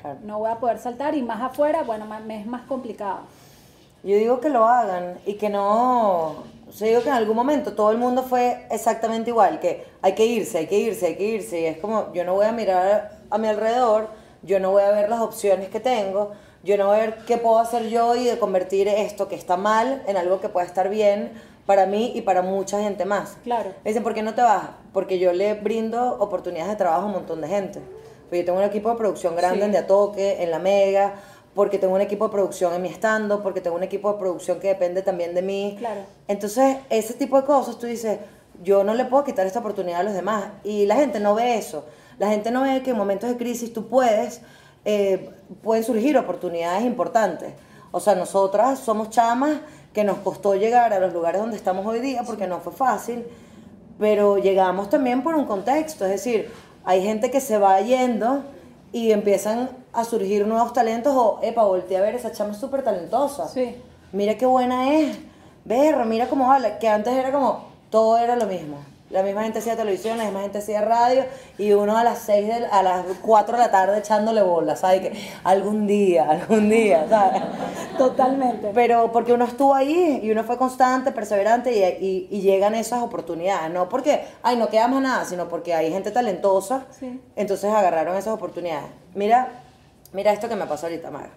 Claro. No voy a poder saltar y más afuera, bueno, me es más complicado. Yo digo que lo hagan y que no. O sea, digo que en algún momento todo el mundo fue exactamente igual, que hay que irse, hay que irse, hay que irse. Y es como, yo no voy a mirar a mi alrededor, yo no voy a ver las opciones que tengo, yo no voy a ver qué puedo hacer yo y de convertir esto que está mal en algo que pueda estar bien para mí y para mucha gente más. Claro. Me dicen, ¿por qué no te vas? Porque yo le brindo oportunidades de trabajo a un montón de gente. Porque yo tengo un equipo de producción grande Sí. en De A Toque, en La Mega, porque tengo un equipo de producción en mi estando, porque tengo un equipo de producción que depende también de mí. Claro. Entonces, ese tipo de cosas, tú dices, yo no le puedo quitar esta oportunidad a los demás. Y la gente no ve eso. La gente no ve que en momentos de crisis tú puedes, eh, pueden surgir oportunidades importantes. O sea, nosotras somos chamas que nos costó llegar a los lugares donde estamos hoy día porque no fue fácil, pero llegamos también por un contexto. Es decir, hay gente que se va yendo y empiezan a surgir nuevos talentos o, epa, volteé a ver, esa chama es súper talentosa Sí. mira qué buena es, berra, mira cómo habla, que antes era como, todo era lo mismo. La misma gente hacía televisión, la misma gente hacía radio y uno a las 6, a las 4 de la tarde echándole bolas, ¿sabes? Que algún día, algún día, ¿sabes? Totalmente. Pero porque uno estuvo ahí y uno fue constante, perseverante y, y- y llegan esas oportunidades. No porque, ay, no quedamos nada, sino porque hay gente talentosa. Sí. Entonces agarraron esas oportunidades. Mira, mira esto que me pasó ahorita, Maga.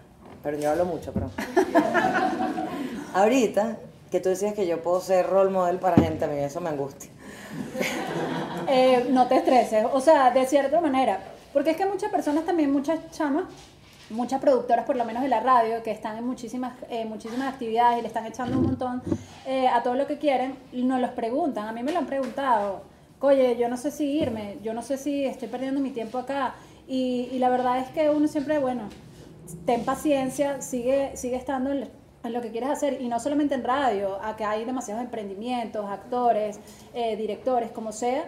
Pero yo hablo mucho, pero. [LAUGHS] ahorita, que tú decías que yo puedo ser role model para gente, a mí eso me angustia. [LAUGHS] Eh, no te estreses, o sea, de cierta manera, porque es que muchas personas también, muchas chamas, muchas productoras por lo menos de la radio, que están en muchísimas, eh, muchísimas actividades y le están echando un montón eh, a todo lo que quieren, nos los preguntan, a mí me lo han preguntado, oye, yo no sé si irme, yo no sé si estoy perdiendo mi tiempo acá, y, y la verdad es que uno siempre, bueno, ten paciencia, sigue, sigue estando en, en lo que quieres hacer y no solamente en radio, acá hay demasiados emprendimientos, actores, eh, directores, como sea,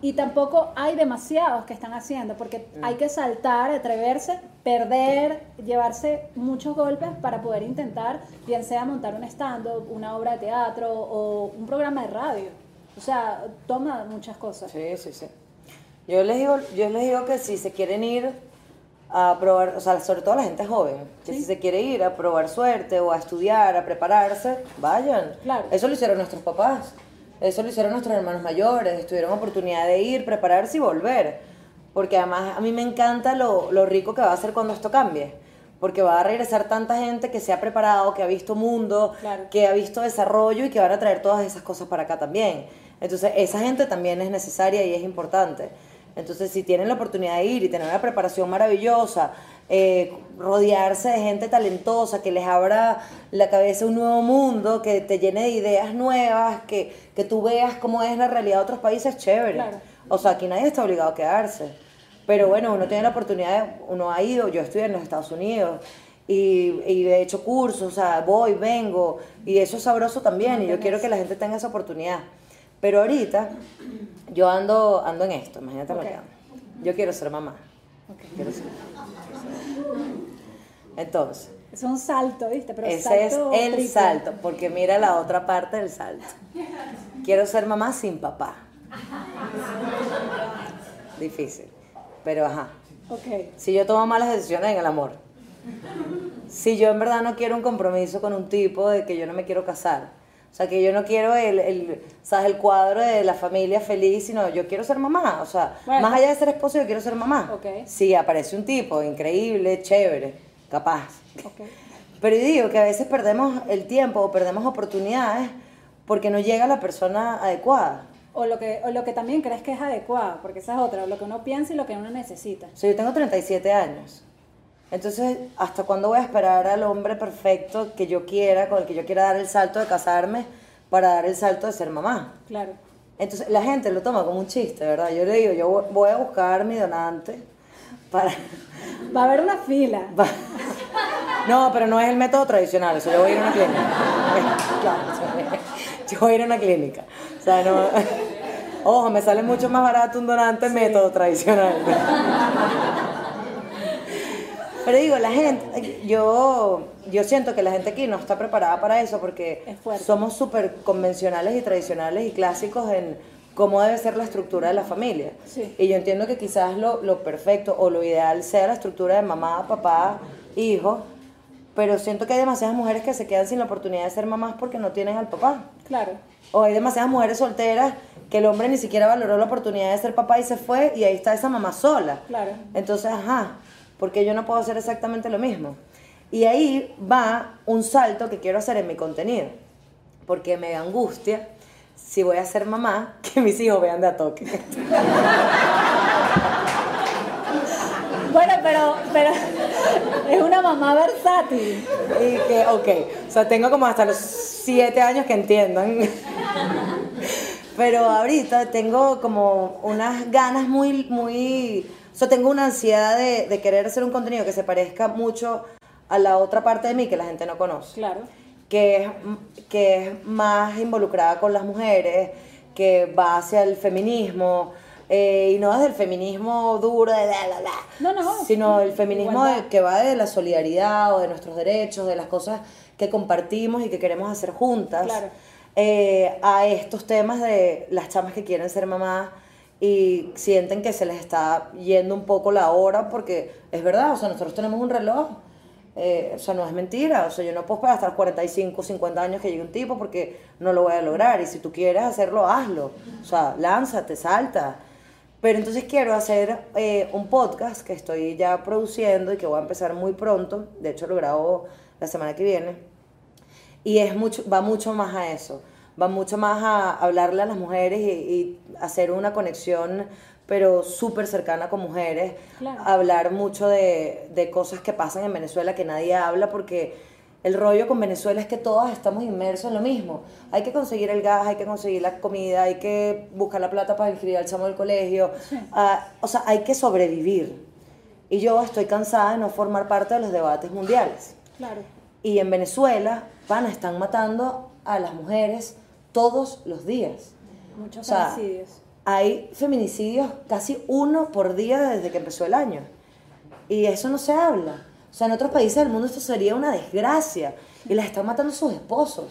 y tampoco hay demasiados que están haciendo, porque hay que saltar, atreverse, perder, llevarse muchos golpes para poder intentar, bien sea montar un stand-up, una obra de teatro o un programa de radio. O sea, toma muchas cosas. Sí, sí, sí. Yo les digo, yo les digo que si se quieren ir a probar, o sea, sobre todo la gente joven, que si se quiere ir a probar suerte o a estudiar, a prepararse, vayan. Claro. Eso lo hicieron nuestros papás, eso lo hicieron nuestros hermanos mayores, tuvieron oportunidad de ir, prepararse y volver. Porque además a mí me encanta lo, lo rico que va a ser cuando esto cambie. Porque va a regresar tanta gente que se ha preparado, que ha visto mundo, Claro. que ha visto desarrollo y que van a traer todas esas cosas para acá también. Entonces, esa gente también es necesaria y es importante. Entonces, si tienen la oportunidad de ir y tener una preparación maravillosa, eh, rodearse de gente talentosa que les abra la cabeza un nuevo mundo, que te llene de ideas nuevas, que, que tú veas cómo es la realidad de otros países, chévere. Claro. O sea, aquí nadie está obligado a quedarse. Pero bueno, uno tiene la oportunidad, de- uno ha ido, yo estudié en los Estados Unidos y, y he hecho cursos, o sea, voy, vengo, y eso es sabroso también, y yo quiero que la gente tenga esa oportunidad. Pero ahorita yo ando, ando en esto, imagínate lo que ando. Yo quiero ser mamá. Quiero ser- Entonces, Es un salto, ¿viste? Pero ese es salto el triple. salto, porque mira la otra parte del salto. Quiero ser mamá sin papá. Difícil. Pero ajá. Ok. Si yo tomo malas decisiones en el amor. Si yo en verdad no quiero un compromiso con un tipo de que yo no me quiero casar. O sea, que yo no quiero el, el, ¿sabes? el cuadro de la familia feliz, sino yo quiero ser mamá. O sea, Bueno. más allá de ser esposo, yo quiero ser mamá. Ok. Si aparece un tipo increíble, chévere, capaz. [LAUGHS] Pero yo digo que a veces perdemos el tiempo o perdemos oportunidades porque no llega la persona adecuada. o lo que o lo que también crees que es adecuado, porque esa es otra, lo que uno piensa y lo que uno necesita. O sea, yo tengo 37 años. Entonces, ¿hasta cuándo voy a esperar al hombre perfecto que yo quiera, con el que yo quiera dar el salto de casarme, para dar el salto de ser mamá? Claro. Entonces, la gente lo toma como un chiste, ¿verdad? Yo le digo, yo voy a buscar mi donante para... Va a haber una fila. [LAUGHS] Va- No, pero no es el método tradicional, eso yo voy a ir a una clínica. [LAUGHS] Claro, yo voy a ir a una clínica. O sea, no... Ojo, me sale mucho más barato un donante método tradicional. Pero digo, la gente, yo, yo siento que la gente aquí no está preparada para eso porque Es somos súper convencionales y tradicionales y clásicos en cómo debe ser la estructura de la familia. Sí. Y yo entiendo que quizás lo, lo perfecto o lo ideal sea la estructura de mamá, papá, hijo, pero siento que hay demasiadas mujeres que se quedan sin la oportunidad de ser mamás porque no tienen al papá. Claro. O hay demasiadas mujeres solteras que el hombre ni siquiera valoró la oportunidad de ser papá y se fue y ahí está esa mamá sola. Claro. Entonces, ajá, porque yo no puedo hacer exactamente lo mismo. Y ahí va un salto que quiero hacer en mi contenido, porque me da angustia si voy a ser mamá [LAUGHS] que mis hijos vean de a toque. Bueno, pero, pero [LAUGHS] es una mamá versátil. Y que, ok, o sea, tengo como hasta los siete años que entiendan. [LAUGHS] Pero ahorita tengo como unas ganas muy, muy, o sea, tengo una ansiedad de, de querer hacer un contenido que se parezca mucho a la otra parte de mí que la gente no conoce. Claro. que es, que es más involucrada con las mujeres, que va hacia el feminismo, eh, y no desde el feminismo duro de bla, bla, bla, No, no, sino el feminismo de- que va de la solidaridad o de nuestros derechos, de las cosas que compartimos y que queremos hacer juntas, Claro. eh, a estos temas de las chamas que quieren ser mamás y sienten que se les está yendo un poco la hora porque es verdad, o sea, nosotros tenemos un reloj. Eh, o sea, no es mentira. O sea, yo no puedo esperar hasta los 45, 50 años que llegue un tipo porque no lo voy a lograr. Y si tú quieres hacerlo, hazlo. O sea, lánzate, salta. Pero entonces quiero hacer eh, un podcast que estoy ya produciendo y que voy a empezar muy pronto. De hecho, lo grabo la semana que viene. Y es mucho, va mucho más a eso. Va mucho más a hablarle a las mujeres y, y hacer una conexión, pero súper cercana con mujeres. Claro. Hablar mucho de, de cosas que pasan en Venezuela que nadie habla porque el rollo con Venezuela es que todos estamos inmersos en lo mismo. Hay que conseguir el gas, hay que conseguir la comida, hay que buscar la plata para inscribir al chamo del colegio. Ah, o sea, hay que sobrevivir. Y yo estoy cansada de no formar parte de los debates mundiales. Claro. Y en Venezuela, van, están matando a las mujeres todos los días. Muchos O sea. Hay feminicidios casi uno por día desde que empezó el año. Y eso no se habla. O sea, en otros países del mundo esto sería una desgracia. Y las están matando sus esposos.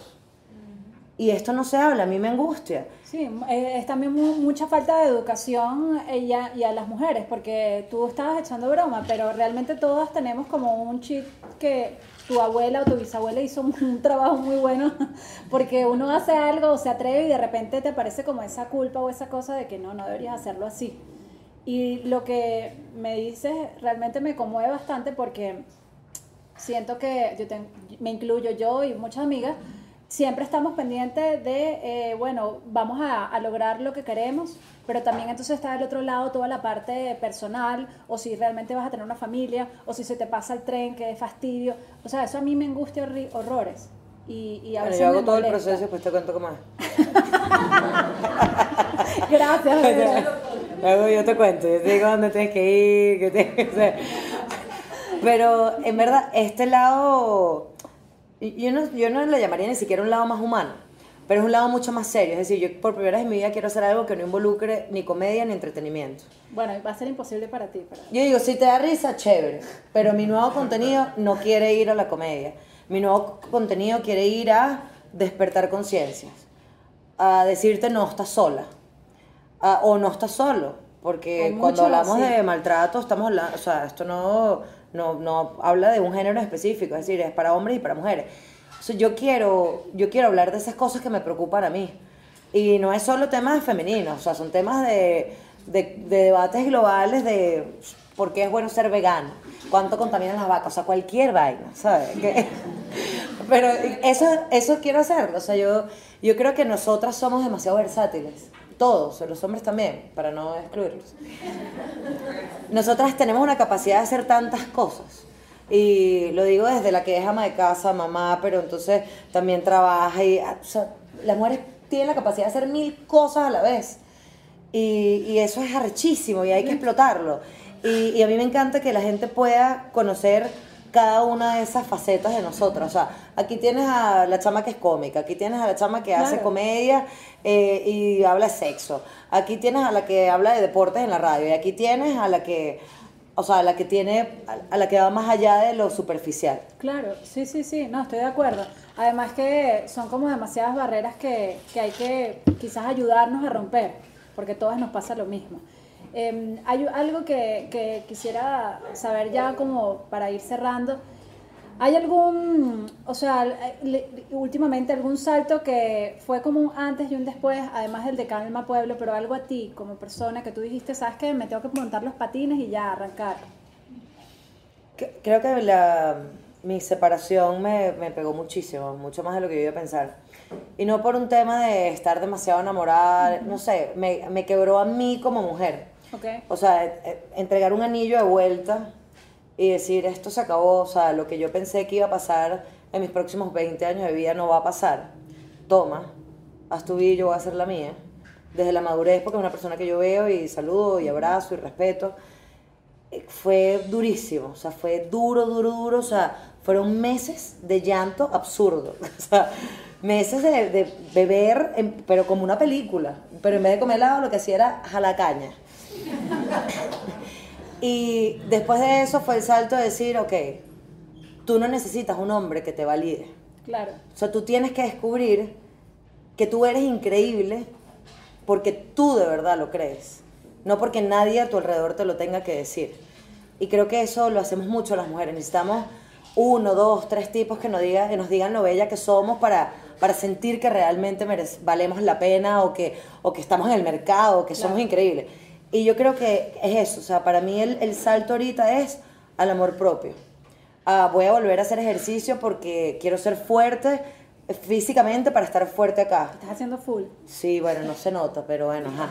Y esto no se habla, a mí me angustia. Sí, eh, es también mu- mucha falta de educación eh, y a, y a las mujeres, porque tú estabas echando broma, pero realmente todas tenemos como un chip que tu abuela o tu bisabuela hizo un, trabajo muy bueno, [LAUGHS] porque uno hace algo o se atreve y de repente te parece como esa culpa o esa cosa de que no, no deberías hacerlo así. Y lo que me dices realmente me conmueve bastante porque siento que yo ten- me incluyo yo y muchas amigas, siempre estamos pendientes de, eh, bueno, vamos a, a lograr lo que queremos, pero también entonces está del otro lado toda la parte personal, o si realmente vas a tener una familia, o si se te pasa el tren, que es fastidio. O sea, eso a mí me angustia horri- horrores. Y, y a Bueno, veces yo hago me todo el proceso y después te cuento cómo es. [LAUGHS] Gracias. Luego [LAUGHS] yo te cuento, yo te digo dónde tienes que ir, qué tienes que hacer. Pero en verdad, este lado, yo no, yo no le llamaría ni siquiera un lado más humano, pero es un lado mucho más serio. Es decir, yo por primera vez en mi vida quiero hacer algo que no involucre ni comedia ni entretenimiento. Bueno, va a ser imposible para ti. Pero... Yo digo, si te da risa, chévere, pero mi nuevo contenido no quiere ir a la comedia. Mi nuevo contenido quiere ir a despertar conciencias, a decirte no estás sola, a- o no estás solo, porque cuando hablamos así. de maltrato estamos hablando, o sea, esto no, no, no habla de un género específico, es decir, es para hombres y para mujeres. Yo quiero, yo quiero hablar de esas cosas que me preocupan a mí. Y no es solo temas femeninos, o sea, son temas de, de, de debates globales de por qué es bueno ser vegano, cuánto contaminan las vacas, o sea, cualquier vaina, ¿sabes? [LAUGHS] Pero eso, eso quiero hacerlo, o sea, yo, yo creo que nosotras somos demasiado versátiles todos, los hombres también, para no excluirlos. Nosotras tenemos una capacidad de hacer tantas cosas. Y lo digo desde la que es ama de casa, mamá, pero entonces también trabaja. Y, o sea, las mujeres tienen la capacidad de hacer mil cosas a la vez. Y, y eso es arrechísimo y hay que explotarlo. Y, y a mí me encanta que la gente pueda conocer cada una de esas facetas de nosotras. O sea, aquí tienes a la chama que es cómica, aquí tienes a la chama que hace comedia eh, y habla de sexo, aquí tienes a la que habla de deportes en la radio y aquí tienes a la que, o sea, a la que tiene, a la que va más allá de lo superficial. Claro, sí, sí, sí, no, estoy de acuerdo. Además que son como demasiadas barreras que, que hay que quizás ayudarnos a romper, porque todas nos pasa lo mismo. Eh, hay algo que, que quisiera saber ya como para ir cerrando. ¿Hay algún, o sea, le- últimamente algún salto que fue como un antes y un después, además del de Calma Pueblo, pero algo a ti como persona que tú dijiste, sabes que me tengo que montar los patines y ya arrancar? Creo que la, mi separación me, me pegó muchísimo, mucho más de lo que yo iba a pensar. Y no por un tema de estar demasiado enamorada, no sé, me, me quebró a mí como mujer. ¿Ok? O sea, eh, eh, entregar un anillo de vuelta y decir, esto se acabó, o sea, lo que yo pensé que iba a pasar en mis próximos 20 años de vida no va a pasar. Toma, haz tu vida y yo voy a hacer la mía. Desde la madurez, porque es una persona que yo veo y saludo y abrazo y respeto. Eh, Fue durísimo, o sea, fue duro, duro, duro, o sea, fueron meses de llanto absurdo, [LAUGHS] o sea, meses de, beber, pero como una película, pero en vez de comer helado lo que hacía era jalacaña. Y después de eso fue el salto de decir, ok, tú no necesitas un hombre que te valide. Claro. O sea, tú tienes que descubrir que tú eres increíble porque tú de verdad lo crees, no porque nadie a tu alrededor te lo tenga que decir. Y creo que eso lo hacemos mucho las mujeres. Necesitamos uno, dos, tres tipos que nos digan, que nos digan lo bella que somos para, para sentir que realmente valemos la pena o que, o que estamos en el mercado, o que somos increíbles. Y yo creo que es eso. O sea, para mí el, el salto ahorita es al amor propio. Ah, voy a volver a hacer ejercicio porque quiero ser fuerte eh, físicamente para estar fuerte acá. Estás haciendo full. Sí, bueno, no se nota, pero bueno, ajá.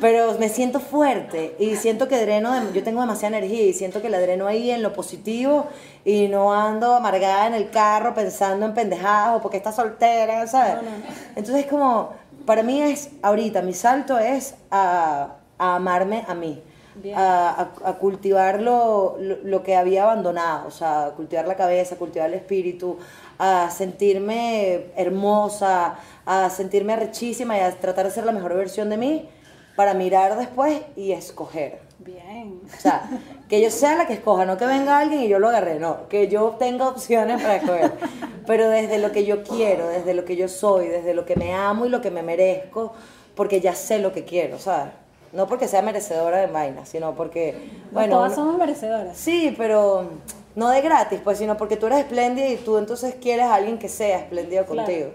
Pero me siento fuerte y siento que dreno, yo tengo demasiada energía y siento que la dreno ahí en lo positivo y no ando amargada en el carro pensando en pendejadas o porque está soltera, ¿sabes? No, no. Entonces como, para mí es, ahorita, mi salto es a, a amarme a mí. A, a- a cultivar lo, lo- lo que había abandonado, o sea, a cultivar la cabeza, a cultivar el espíritu, a sentirme hermosa, a sentirme arrechísima y a tratar de ser la mejor versión de mí para mirar después y escoger. Bien. O sea, [LAUGHS] que yo sea la que escoja, no que venga alguien y yo lo agarré, no, que yo tenga opciones para escoger. [LAUGHS] Pero desde lo que yo quiero, desde lo que yo soy, desde lo que me amo y lo que me merezco, porque ya sé lo que quiero, ¿sabes? No porque sea merecedora de vainas, sino porque, bueno, todas somos merecedoras. Sí, pero no de gratis, pues, sino porque tú eres espléndida y tú entonces quieres a alguien que sea espléndido Claro. contigo.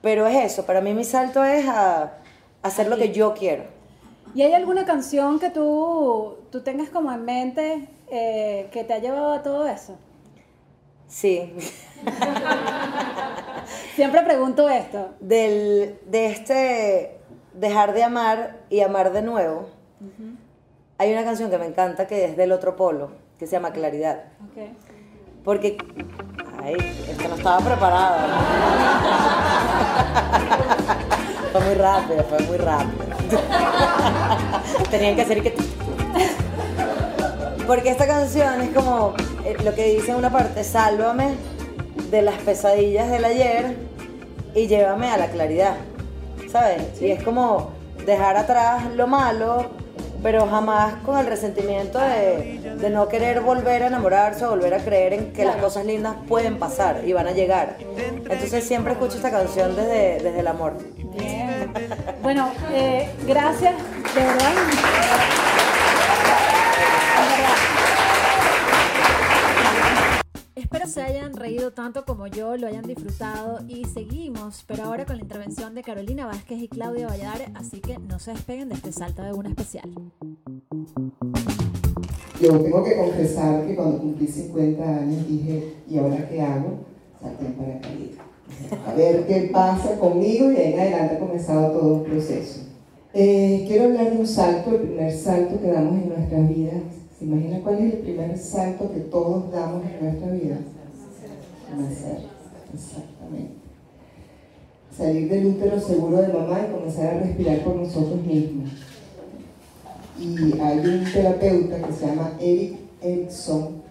Pero es eso, para mí mi salto es a hacer lo que yo quiero. ¿Y hay alguna canción que tú, tú tengas como en mente eh, que te ha llevado a todo eso? Sí. [LAUGHS] Siempre pregunto esto. Del, de este dejar de amar y amar de nuevo, hay una canción que me encanta que es del otro polo, que se llama Claridad. Ok. Porque. Ay, esto no estaba preparado. [LAUGHS] fue muy rápido, fue muy rápido. [LAUGHS] Tenían que hacer que. Porque esta canción es como eh, lo que dice en una parte: sálvame de las pesadillas del ayer y llévame a la claridad. ¿Sabes? Y es como dejar atrás lo malo, pero jamás con el resentimiento de, de no querer volver a enamorarse o volver a creer en que las cosas lindas pueden pasar y van a llegar. Entonces siempre escucho esta canción desde, desde el amor. Bien. [LAUGHS] Bueno, eh, gracias, de verdad. Espero se hayan reído tanto como yo, lo hayan disfrutado y seguimos, pero ahora con la intervención de Carolina Vázquez y Claudia Valladares, así que no se despeguen de este salto de una especial. Yo tengo que confesar que cuando cumplí 50 años dije, ¿y ahora qué hago? Salté en paracaídas. A ver qué pasa conmigo y ahí en adelante ha comenzado todo un proceso. Eh, quiero hablar de un salto, el primer salto que damos en nuestras vidas. ¿Se imagina cuál es el primer salto que todos damos en nuestra vida? Nacer, exactamente. Salir del útero seguro de mamá y comenzar a respirar por nosotros mismos. Y hay un terapeuta que se llama Eric Erickson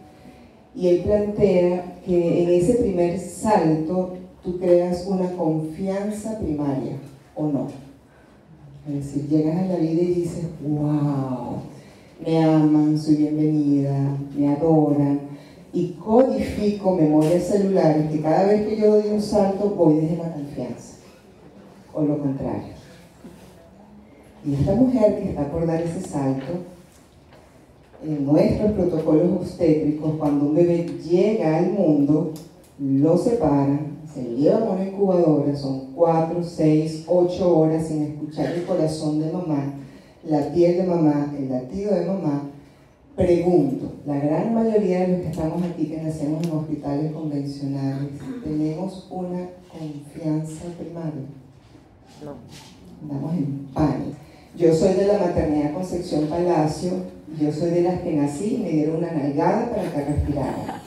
y él plantea que en ese primer salto tú creas una confianza primaria, ¿o no? Es decir, llegas a la vida y dices, wow, me aman, soy bienvenida, me adoran, y codifico memorias celulares que cada vez que yo doy un salto voy desde la confianza, o lo contrario. Y esta mujer que está por dar ese salto, en nuestros protocolos obstétricos, cuando un bebé llega al mundo, lo separan, se llevan a una incubadora, son 4, 6, 8 horas sin escuchar el corazón de mamá, la piel de mamá, el latido de mamá. Pregunto, la gran mayoría de los que estamos aquí, que nacemos en hospitales convencionales, ¿tenemos una confianza primaria? No. Andamos en pánico. Yo soy de la maternidad Concepción Palacio, yo soy de las que nací y me dieron una nalgada para que respirara.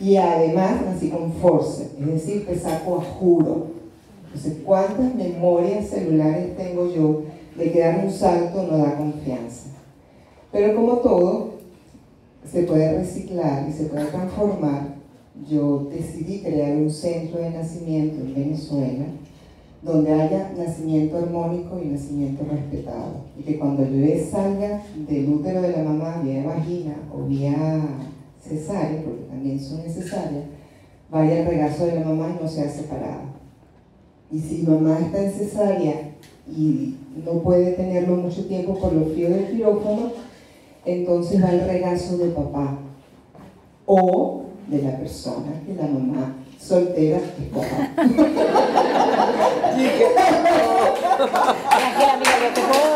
Y además nací con force, es decir, que saco a juro. Entonces, ¿cuántas memorias celulares tengo yo de que dar un salto no da confianza? Pero como todo, se puede reciclar y se puede transformar. Yo decidí crear un centro de nacimiento en Venezuela donde haya nacimiento armónico y nacimiento respetado. Y que cuando el bebé salga del útero de la mamá vía vagina o vía cesárea, porque también son necesarias, vaya al regazo de la mamá y no sea separada. Y si mamá está en cesárea y no puede tenerlo mucho tiempo por los fríos del quirófano, entonces va al regazo de papá o de la persona que la mamá soltera escoja. Tranquila, amiga, yo te puedo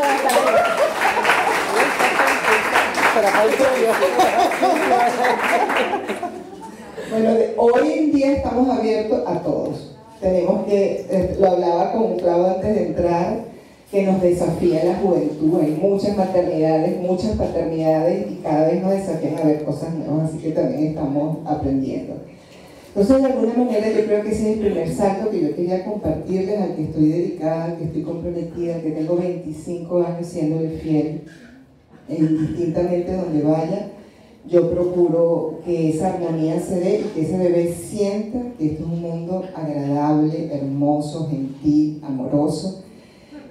Bueno, hoy en día estamos abiertos a todos. Tenemos que, eh, lo hablaba con Claudio antes de entrar, que nos desafía la juventud. Hay muchas maternidades, muchas paternidades y cada vez nos desafían a ver cosas nuevas, así que también estamos aprendiendo. Entonces, de alguna manera, yo creo que ese es el primer salto que yo quería compartirles, al que estoy dedicada, al que estoy comprometida, que tengo 25 años siendo fiel, indistintamente donde vaya, yo procuro que esa armonía se dé y que ese bebé sienta que esto es un mundo agradable, hermoso, gentil, amoroso.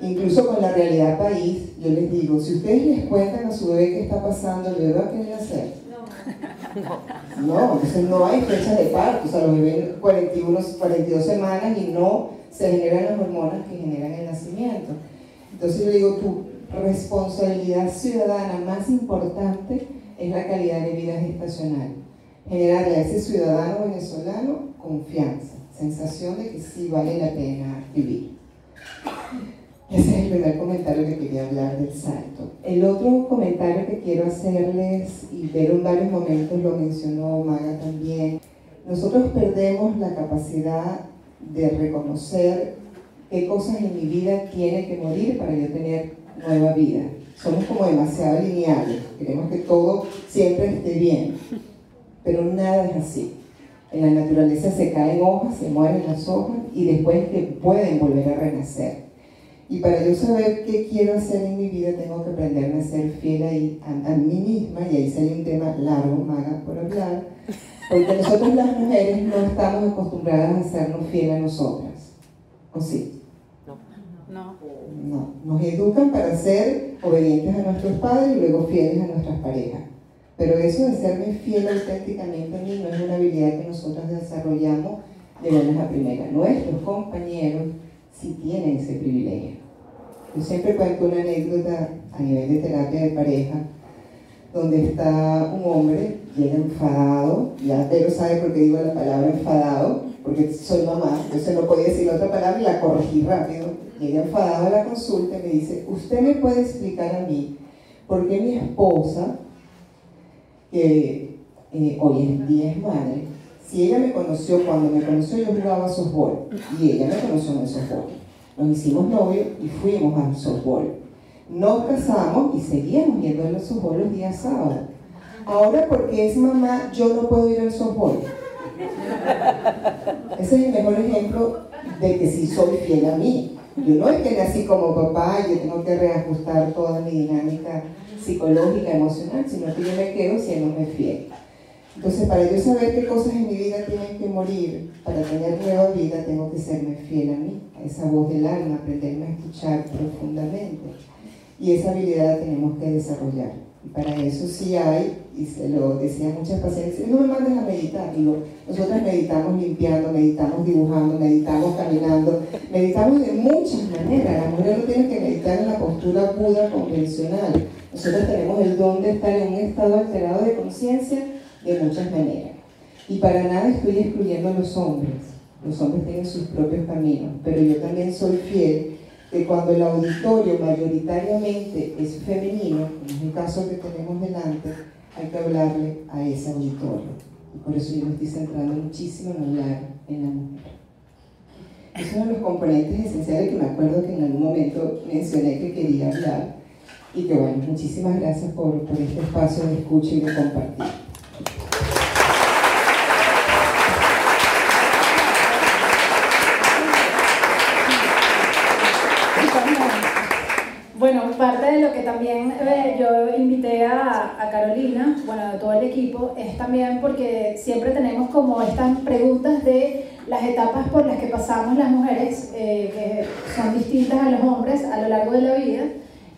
Incluso con la realidad país, yo les digo, si ustedes les cuentan a su bebé qué está pasando, ¿el bebé va a querer hacer? No, entonces no hay fecha de parto, o sea, los bebés 41, 42 semanas y no se generan las hormonas que generan el nacimiento. Entonces yo digo, tu responsabilidad ciudadana más importante es la calidad de vida gestacional. Generarle a ese ciudadano venezolano confianza, sensación de que sí vale la pena vivir. Ese es el primer comentario que quería hablar del salto. El otro comentario que quiero hacerles, y ver en varios momentos lo mencionó Maga también, nosotros perdemos la capacidad de reconocer qué cosas en mi vida tienen que morir para yo tener nueva vida. Somos como demasiado lineales, queremos que todo siempre esté bien, pero nada es así. En la naturaleza se caen hojas, se mueren las hojas y después que pueden volver a renacer. Y para yo saber qué quiero hacer en mi vida, tengo que aprenderme a ser fiel a, a, mí misma, y ahí sale un tema largo, maga por hablar, porque nosotros las mujeres no estamos acostumbradas a sernos fieles a nosotras. ¿O sí? No. No. No. Nos educan para ser obedientes a nuestros padres y luego fieles a nuestras parejas. Pero eso de serme fiel auténticamente a mí no es una habilidad que nosotras desarrollamos de buenas a primera. Nuestros compañeros sí tienen ese privilegio. Yo siempre cuento una anécdota a nivel de terapia de pareja, donde está un hombre, llega enfadado, ya Pedro sabe por qué digo la palabra enfadado, porque soy mamá, entonces no podía decir otra palabra y la corregí rápido. Llega enfadado a la consulta y me dice, ¿usted me puede explicar a mí por qué mi esposa, que eh, hoy en día es madre, si ella me conoció, cuando me conoció yo jugaba softball y ella me conoció en el softball. Nos hicimos novios y fuimos al softball. Nos casamos y seguíamos yendo al softball los días sábados. Ahora porque es mamá, yo no puedo ir al softball. Ese es el mejor ejemplo de que si soy fiel a mí. Yo no es que nací como papá y yo tengo que reajustar toda mi dinámica psicológica, emocional, sino que yo me quedo siendo fiel. Entonces, para yo saber qué cosas en mi vida tienen que morir, para tener nueva vida, tengo que serme fiel a mí, a esa voz del alma, aprenderme a escuchar profundamente. Y esa habilidad la tenemos que desarrollar. Para eso sí hay, y se lo decían muchas pacientes, no me mandes a meditar. Digo, nosotras meditamos limpiando, meditamos dibujando, meditamos caminando, meditamos de muchas maneras. La mujer no tiene que meditar en la postura Buda convencional. Nosotros tenemos el don de estar en un estado alterado de conciencia de muchas maneras. Y para nada estoy excluyendo a los hombres. Los hombres tienen sus propios caminos, pero yo también soy fiel que cuando el auditorio mayoritariamente es femenino, como es el caso que tenemos delante, hay que hablarle a ese auditorio. Y por eso yo me estoy centrando muchísimo en hablar en la mujer. Es uno de los componentes esenciales que me acuerdo que en algún momento mencioné que quería hablar. Y que bueno, muchísimas gracias por, por este espacio de escucha y de compartir. Bueno, parte de lo que también eh, yo invité a, a, Carolina, bueno, de todo el equipo, es también porque siempre tenemos como estas preguntas de las etapas por las que pasamos las mujeres, eh, que son distintas a los hombres a lo largo de la vida,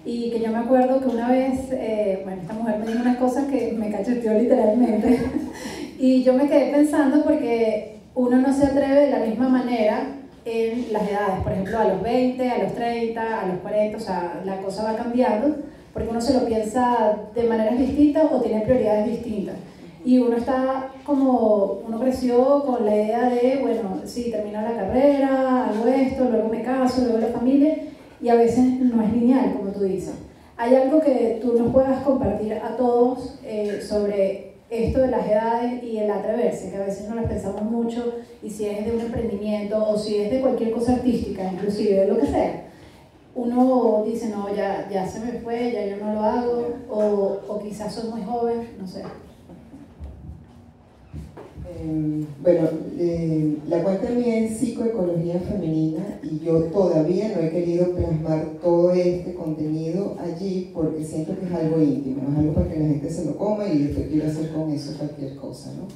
y que yo me acuerdo que una vez, eh, bueno, esta mujer me dijo unas cosas que me cacheteó literalmente, [LAUGHS] y yo me quedé pensando porque uno no se atreve de la misma manera en las edades, por ejemplo, a los 20, a los 30, a los 40, o sea, la cosa va cambiando, porque uno se lo piensa de maneras distintas o tiene prioridades distintas. Y uno está como, uno creció con la idea de, bueno, sí, termino la carrera, hago esto, luego me caso, luego la familia, y a veces no es lineal, como tú dices. ¿Hay algo que tú nos puedas compartir a todos eh, sobre esto de las edades y el atreverse, que a veces no las pensamos mucho, y si es de un emprendimiento o si es de cualquier cosa artística, inclusive de lo que sea, uno dice, no, ya, ya se me fue, ya yo no lo hago, o, o quizás soy muy joven, no sé. Eh, bueno, eh, la cuenta mía es psicoecología femenina y yo todavía no he querido plasmar todo este contenido allí porque siento que es algo íntimo, es algo para que la gente se lo coma y después quiero hacer con eso cualquier cosa, ¿no?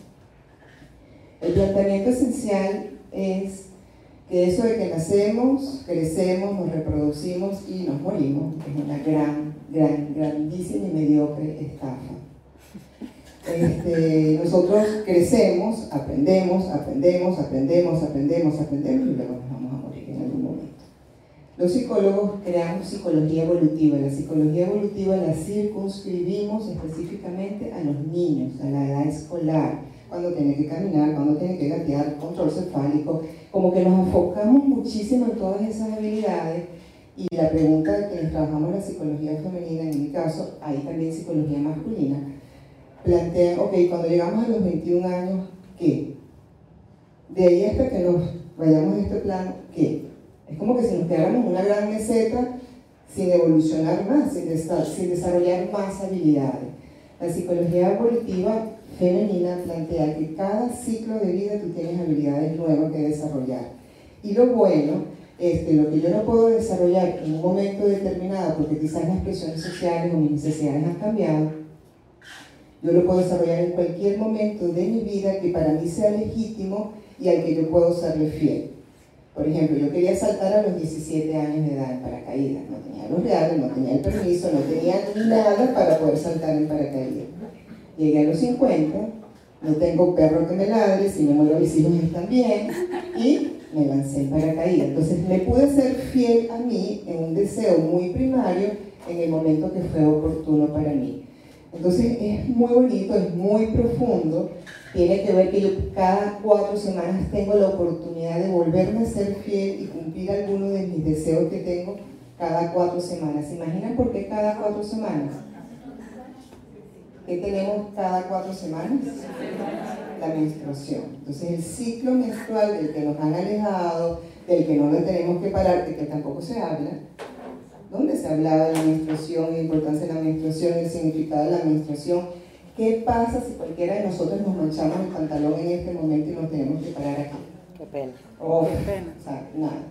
El planteamiento esencial es que eso de que nacemos, crecemos, nos reproducimos y nos morimos es una gran, gran, grandísima y mediocre estafa este, nosotros crecemos, aprendemos, aprendemos, aprendemos, aprendemos, aprendemos y luego nos vamos a morir en algún momento. Los psicólogos creamos psicología evolutiva. La psicología evolutiva la circunscribimos específicamente a los niños, a la edad escolar, cuando tiene que caminar, cuando tiene que gatear, control cefálico, como que nos enfocamos muchísimo en todas esas habilidades y la pregunta quienes trabajamos la psicología femenina, en mi caso, hay también psicología masculina, plantean, ok, cuando llegamos a los 21 años, ¿qué? De ahí hasta que nos vayamos a este plano, ¿qué? Es como que si nos quedáramos una gran meseta sin evolucionar más, sin, sin desarrollar más habilidades. La psicología evolutiva femenina plantea que cada ciclo de vida tú tienes habilidades nuevas que desarrollar. Y lo bueno es que lo que yo no puedo desarrollar en un momento determinado, porque quizás las presiones sociales o mis necesidades han cambiado, yo lo puedo desarrollar en cualquier momento de mi vida que para mí sea legítimo y al que yo puedo serle fiel. Por ejemplo, yo quería saltar a los 17 años de edad en paracaídas. No tenía los reales, no tenía el permiso, no tenía nada para poder saltar en paracaídas. Llegué a los 50, no tengo perro que me ladre, si me muero mis hijos están bien, y me lancé en paracaídas. Entonces me pude ser fiel a mí en un deseo muy primario en el momento que fue oportuno para mí. Entonces es muy bonito, es muy profundo. Tiene que ver que yo cada cuatro semanas tengo la oportunidad de volverme a ser fiel y cumplir alguno de mis deseos que tengo cada cuatro semanas. ¿Se imaginan por qué cada cuatro semanas? ¿Qué tenemos cada cuatro semanas? la menstruación. Entonces el ciclo menstrual del que nos han alejado, del que no lo tenemos que parar, de que tampoco se habla, ¿dónde se hablaba de la menstruación, la importancia de la menstruación, el significado de la menstruación? ¿Qué pasa si cualquiera de nosotros nos manchamos el pantalón en este momento y nos tenemos que parar aquí? Qué pena. Oh, O sea, nada.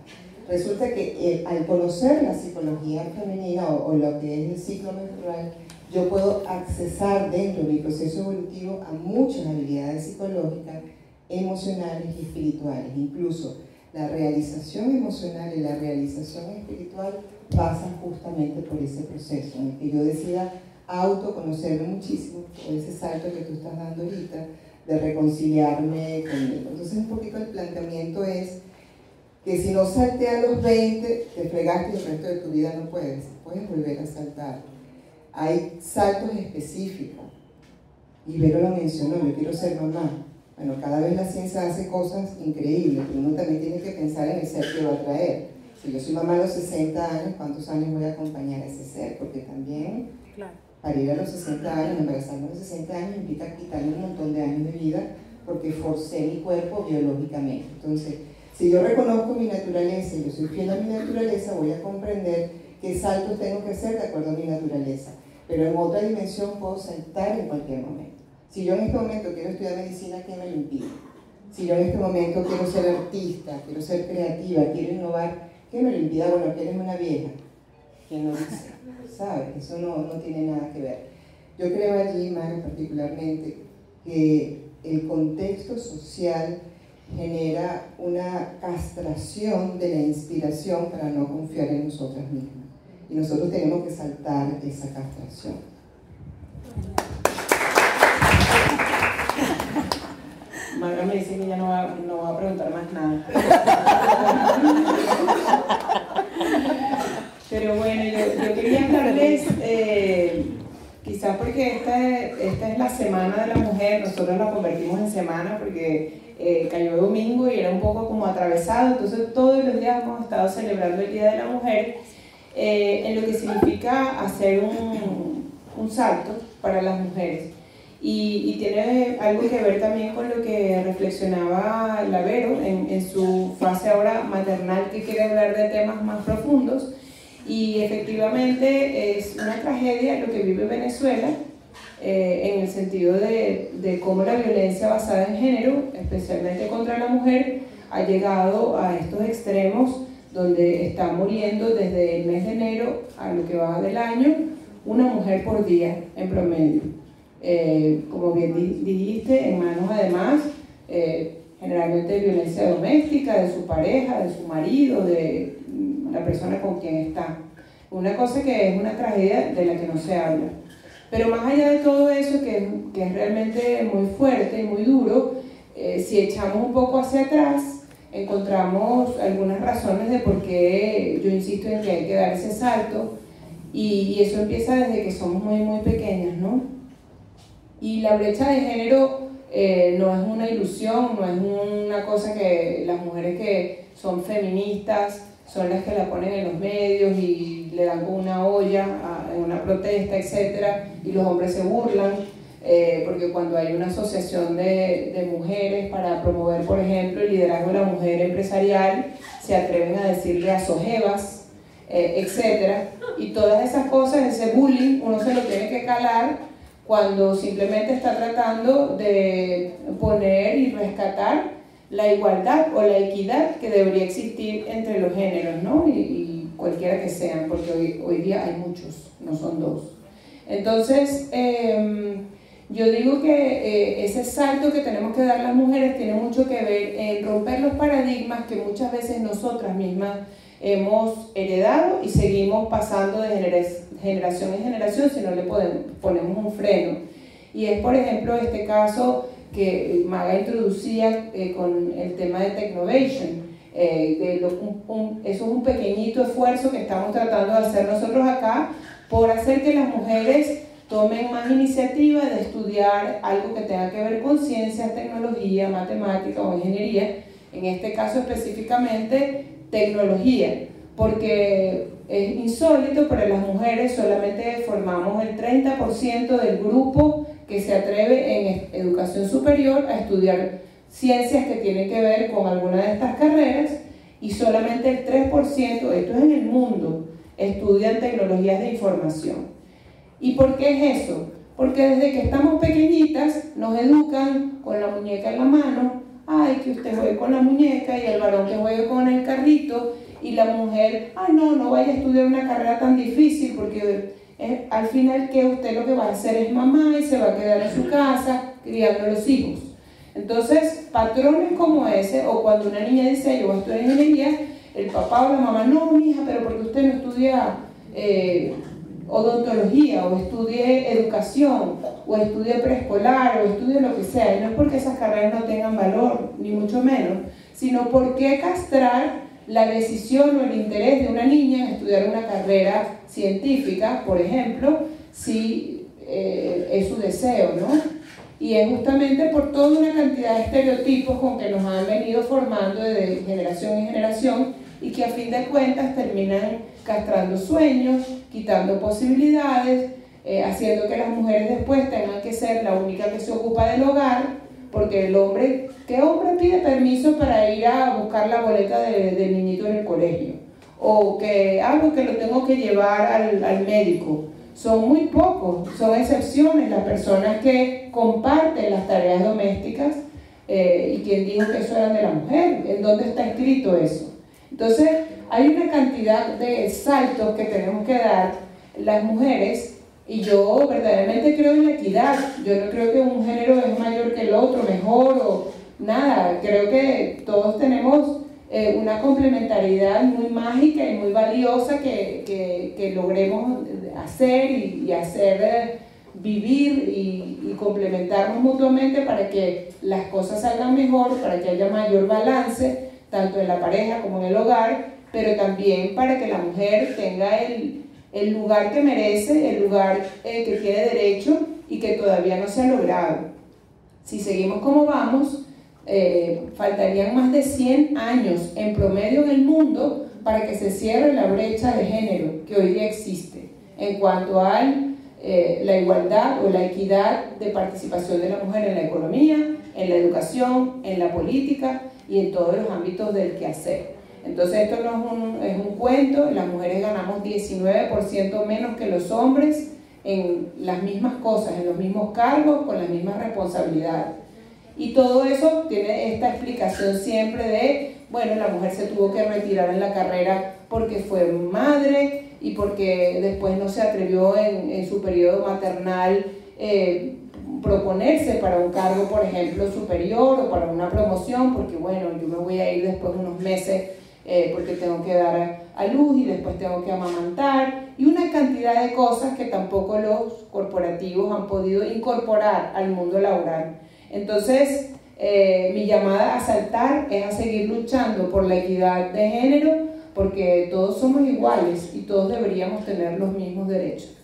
Resulta que eh, al conocer la psicología femenina o, o lo que es el ciclo menstrual, yo puedo accesar dentro de mi proceso evolutivo a muchas habilidades psicológicas, emocionales y espirituales. Incluso la realización emocional y la realización espiritual pasan justamente por ese proceso, en el que yo decida autoconocerme muchísimo, por ese salto que tú estás dando ahorita, de reconciliarme conmigo. Entonces un poquito el planteamiento es que si no salté a los 20, te fregaste y el resto de tu vida no puedes, puedes volver a saltar. Hay saltos específicos. Y Vero lo mencionó, yo quiero ser mamá. Bueno, cada vez la ciencia hace cosas increíbles, pero uno también tiene que pensar en el ser que va a traer. Si yo soy mamá a los 60 años, ¿cuántos años voy a acompañar a ese ser? Porque también para ir a los 60 años, embarazarme a los 60 años implica quitarme un montón de años de vida porque forcé mi cuerpo biológicamente. Entonces, si yo reconozco mi naturaleza y yo soy fiel a mi naturaleza, voy a comprender qué saltos tengo que hacer de acuerdo a mi naturaleza. Pero en otra dimensión puedo saltar en cualquier momento. Si yo en este momento quiero estudiar medicina, ¿qué me lo impide? Si yo en este momento quiero ser artista, quiero ser creativa, quiero innovar, ¿qué me lo impide? Bueno, que eres una vieja. ¿Quién lo dice? ¿Sabes? Eso no, no tiene nada que ver. Yo creo allí, Mario, particularmente, que el contexto social genera una castración de la inspiración para no confiar en nosotras mismas. Y nosotros tenemos que saltar esa castración. Maga me dice que ya no va, no va a preguntar más nada. [LAUGHS] Pero bueno, yo, quería hablarles, eh, quizás porque esta, esta es la Semana de la Mujer, nosotros la convertimos en semana porque eh, cayó domingo y era un poco como atravesado, entonces todos los días hemos estado celebrando el Día de la Mujer, eh, en lo que significa hacer un, un salto para las mujeres. Y, tiene algo que ver también con lo que reflexionaba Lavero en, su fase ahora maternal que quiere hablar de temas más profundos. Y efectivamente es una tragedia lo que vive Venezuela eh, en el sentido de cómo la violencia basada en género, especialmente contra la mujer, ha llegado a estos extremos donde está muriendo desde el mes de enero a lo que va del año una mujer por día en promedio eh, como bien dijiste, en manos además eh, generalmente de violencia doméstica, de su pareja, de su marido, de la persona con quien está. Una cosa que es una tragedia de la que no se habla. Pero más allá de todo eso, que, que es realmente muy fuerte y muy duro, eh, si echamos un poco hacia atrás, encontramos algunas razones de por qué yo insisto en que hay que dar ese salto. Y, y eso empieza desde que somos muy, muy pequeñas, ¿no? Y la brecha de género eh, no es una ilusión, no es una cosa que las mujeres que son feministas son las que la ponen en los medios y le dan con una olla en una protesta, etc. Y los hombres se burlan, eh, porque cuando hay una asociación de, de, mujeres para promover, por ejemplo, el liderazgo de la mujer empresarial, se atreven a decirle a sojevas, eh, etc. Y todas esas cosas, ese bullying, uno se lo tiene que calar cuando simplemente está tratando de poner y rescatar la igualdad o la equidad que debería existir entre los géneros, ¿no? Y, cualquiera que sean, porque hoy, día hay muchos, no son dos. Entonces, eh, yo digo que eh, ese salto que tenemos que dar las mujeres tiene mucho que ver en romper los paradigmas que muchas veces nosotras mismas hemos heredado y seguimos pasando de generación en generación si no le podemos, ponemos un freno. Y es, por ejemplo, este caso que Maga introducía eh, con el tema de Technovation. Eh, eso es un pequeñito esfuerzo que estamos tratando de hacer nosotros acá por hacer que las mujeres tomen más iniciativa de estudiar algo que tenga que ver con ciencias, tecnología, matemática o ingeniería, en este caso específicamente tecnología, porque es insólito, pero las mujeres solamente formamos el 30% del grupo que se atreve en educación superior a estudiar ciencias que tienen que ver con alguna de estas carreras y solamente el 3%, esto es en el mundo, estudian tecnologías de información. ¿Y por qué es eso? Porque desde que estamos pequeñitas nos educan con la muñeca en la mano, ay, que usted juegue con la muñeca y el varón que juegue con el carrito y la mujer, ay, no, no vaya a estudiar una carrera tan difícil porque eh, al final que usted lo que va a hacer es mamá y se va a quedar en su casa criando a los hijos. Entonces, patrones como ese, o cuando una niña dice, yo voy a estudiar ingeniería, el papá o la mamá, no, hija, pero porque usted no estudia eh, odontología, o estudie educación, o estudie preescolar, o estudie lo que sea. Y no es porque esas carreras no tengan valor, ni mucho menos, sino porque castrar la decisión o el interés de una niña en estudiar una carrera científica, por ejemplo, si eh, es su deseo, ¿no? Y es justamente por toda una cantidad de estereotipos con que nos han venido formando de generación en generación y que a fin de cuentas terminan castrando sueños, quitando posibilidades, eh, haciendo que las mujeres después tengan que ser la única que se ocupa del hogar, porque el hombre, ¿qué hombre pide permiso para ir a buscar la boleta del de niñito en el colegio? O que algo que lo tengo que llevar al, al médico son muy pocos, son excepciones las personas que comparten las tareas domésticas eh, y quien dijo que eso era de la mujer, ¿en dónde está escrito eso? Entonces, hay una cantidad de saltos que tenemos que dar las mujeres y yo verdaderamente creo en la equidad, yo no creo que un género es mayor que el otro, mejor o nada, creo que todos tenemos eh, una complementariedad muy mágica y muy valiosa que, que, que logremos hacer y, hacer eh, vivir y, y, complementarnos mutuamente para que las cosas salgan mejor, para que haya mayor balance, tanto en la pareja como en el hogar, pero también para que la mujer tenga el, el lugar que merece, el lugar eh, que tiene derecho y que todavía no se ha logrado. Si seguimos como vamos, eh, faltarían más de 100 años en promedio en el mundo para que se cierre la brecha de género que hoy día existe en cuanto a eh, la igualdad o la equidad de participación de la mujer en la economía, en la educación, en la política y en todos los ámbitos del quehacer. Entonces esto no es un, es un cuento, las mujeres ganamos 19% menos que los hombres en las mismas cosas, en los mismos cargos, con las mismas responsabilidades. Y todo eso tiene esta explicación siempre de, bueno, la mujer se tuvo que retirar en la carrera porque fue madre y porque después no se atrevió en, su periodo maternal eh, proponerse para un cargo, por ejemplo, superior o para una promoción, porque bueno, yo me voy a ir después de unos meses eh, porque tengo que dar a luz y después tengo que amamantar y una cantidad de cosas que tampoco los corporativos han podido incorporar al mundo laboral. Entonces, eh, mi llamada a saltar es a seguir luchando por la equidad de género, porque todos somos iguales y todos deberíamos tener los mismos derechos.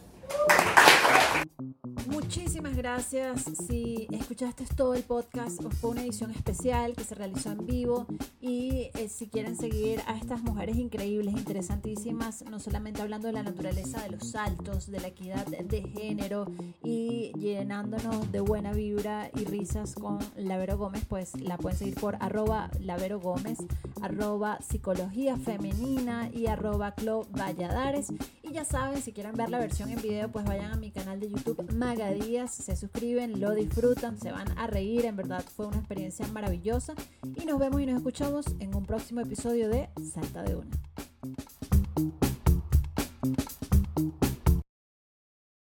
Muchísimas gracias. Si escuchaste todo el podcast, fue una edición especial que se realizó en vivo. Y eh, si quieren seguir a estas mujeres increíbles, interesantísimas, no solamente hablando de la naturaleza de los saltos, de la equidad de género y llenándonos de buena vibra y risas con Lavero Gómez, pues la pueden seguir por arroba Lavero Gómez, arroba psicología femenina y arroba Club Valladares. Y ya saben, si quieren ver la versión en video, pues vayan a mi canal de YouTube Magadías, se suscriben, lo disfrutan, se van a reír, en verdad fue una experiencia maravillosa. Y nos vemos y nos escuchamos en un próximo episodio de Salta de Una.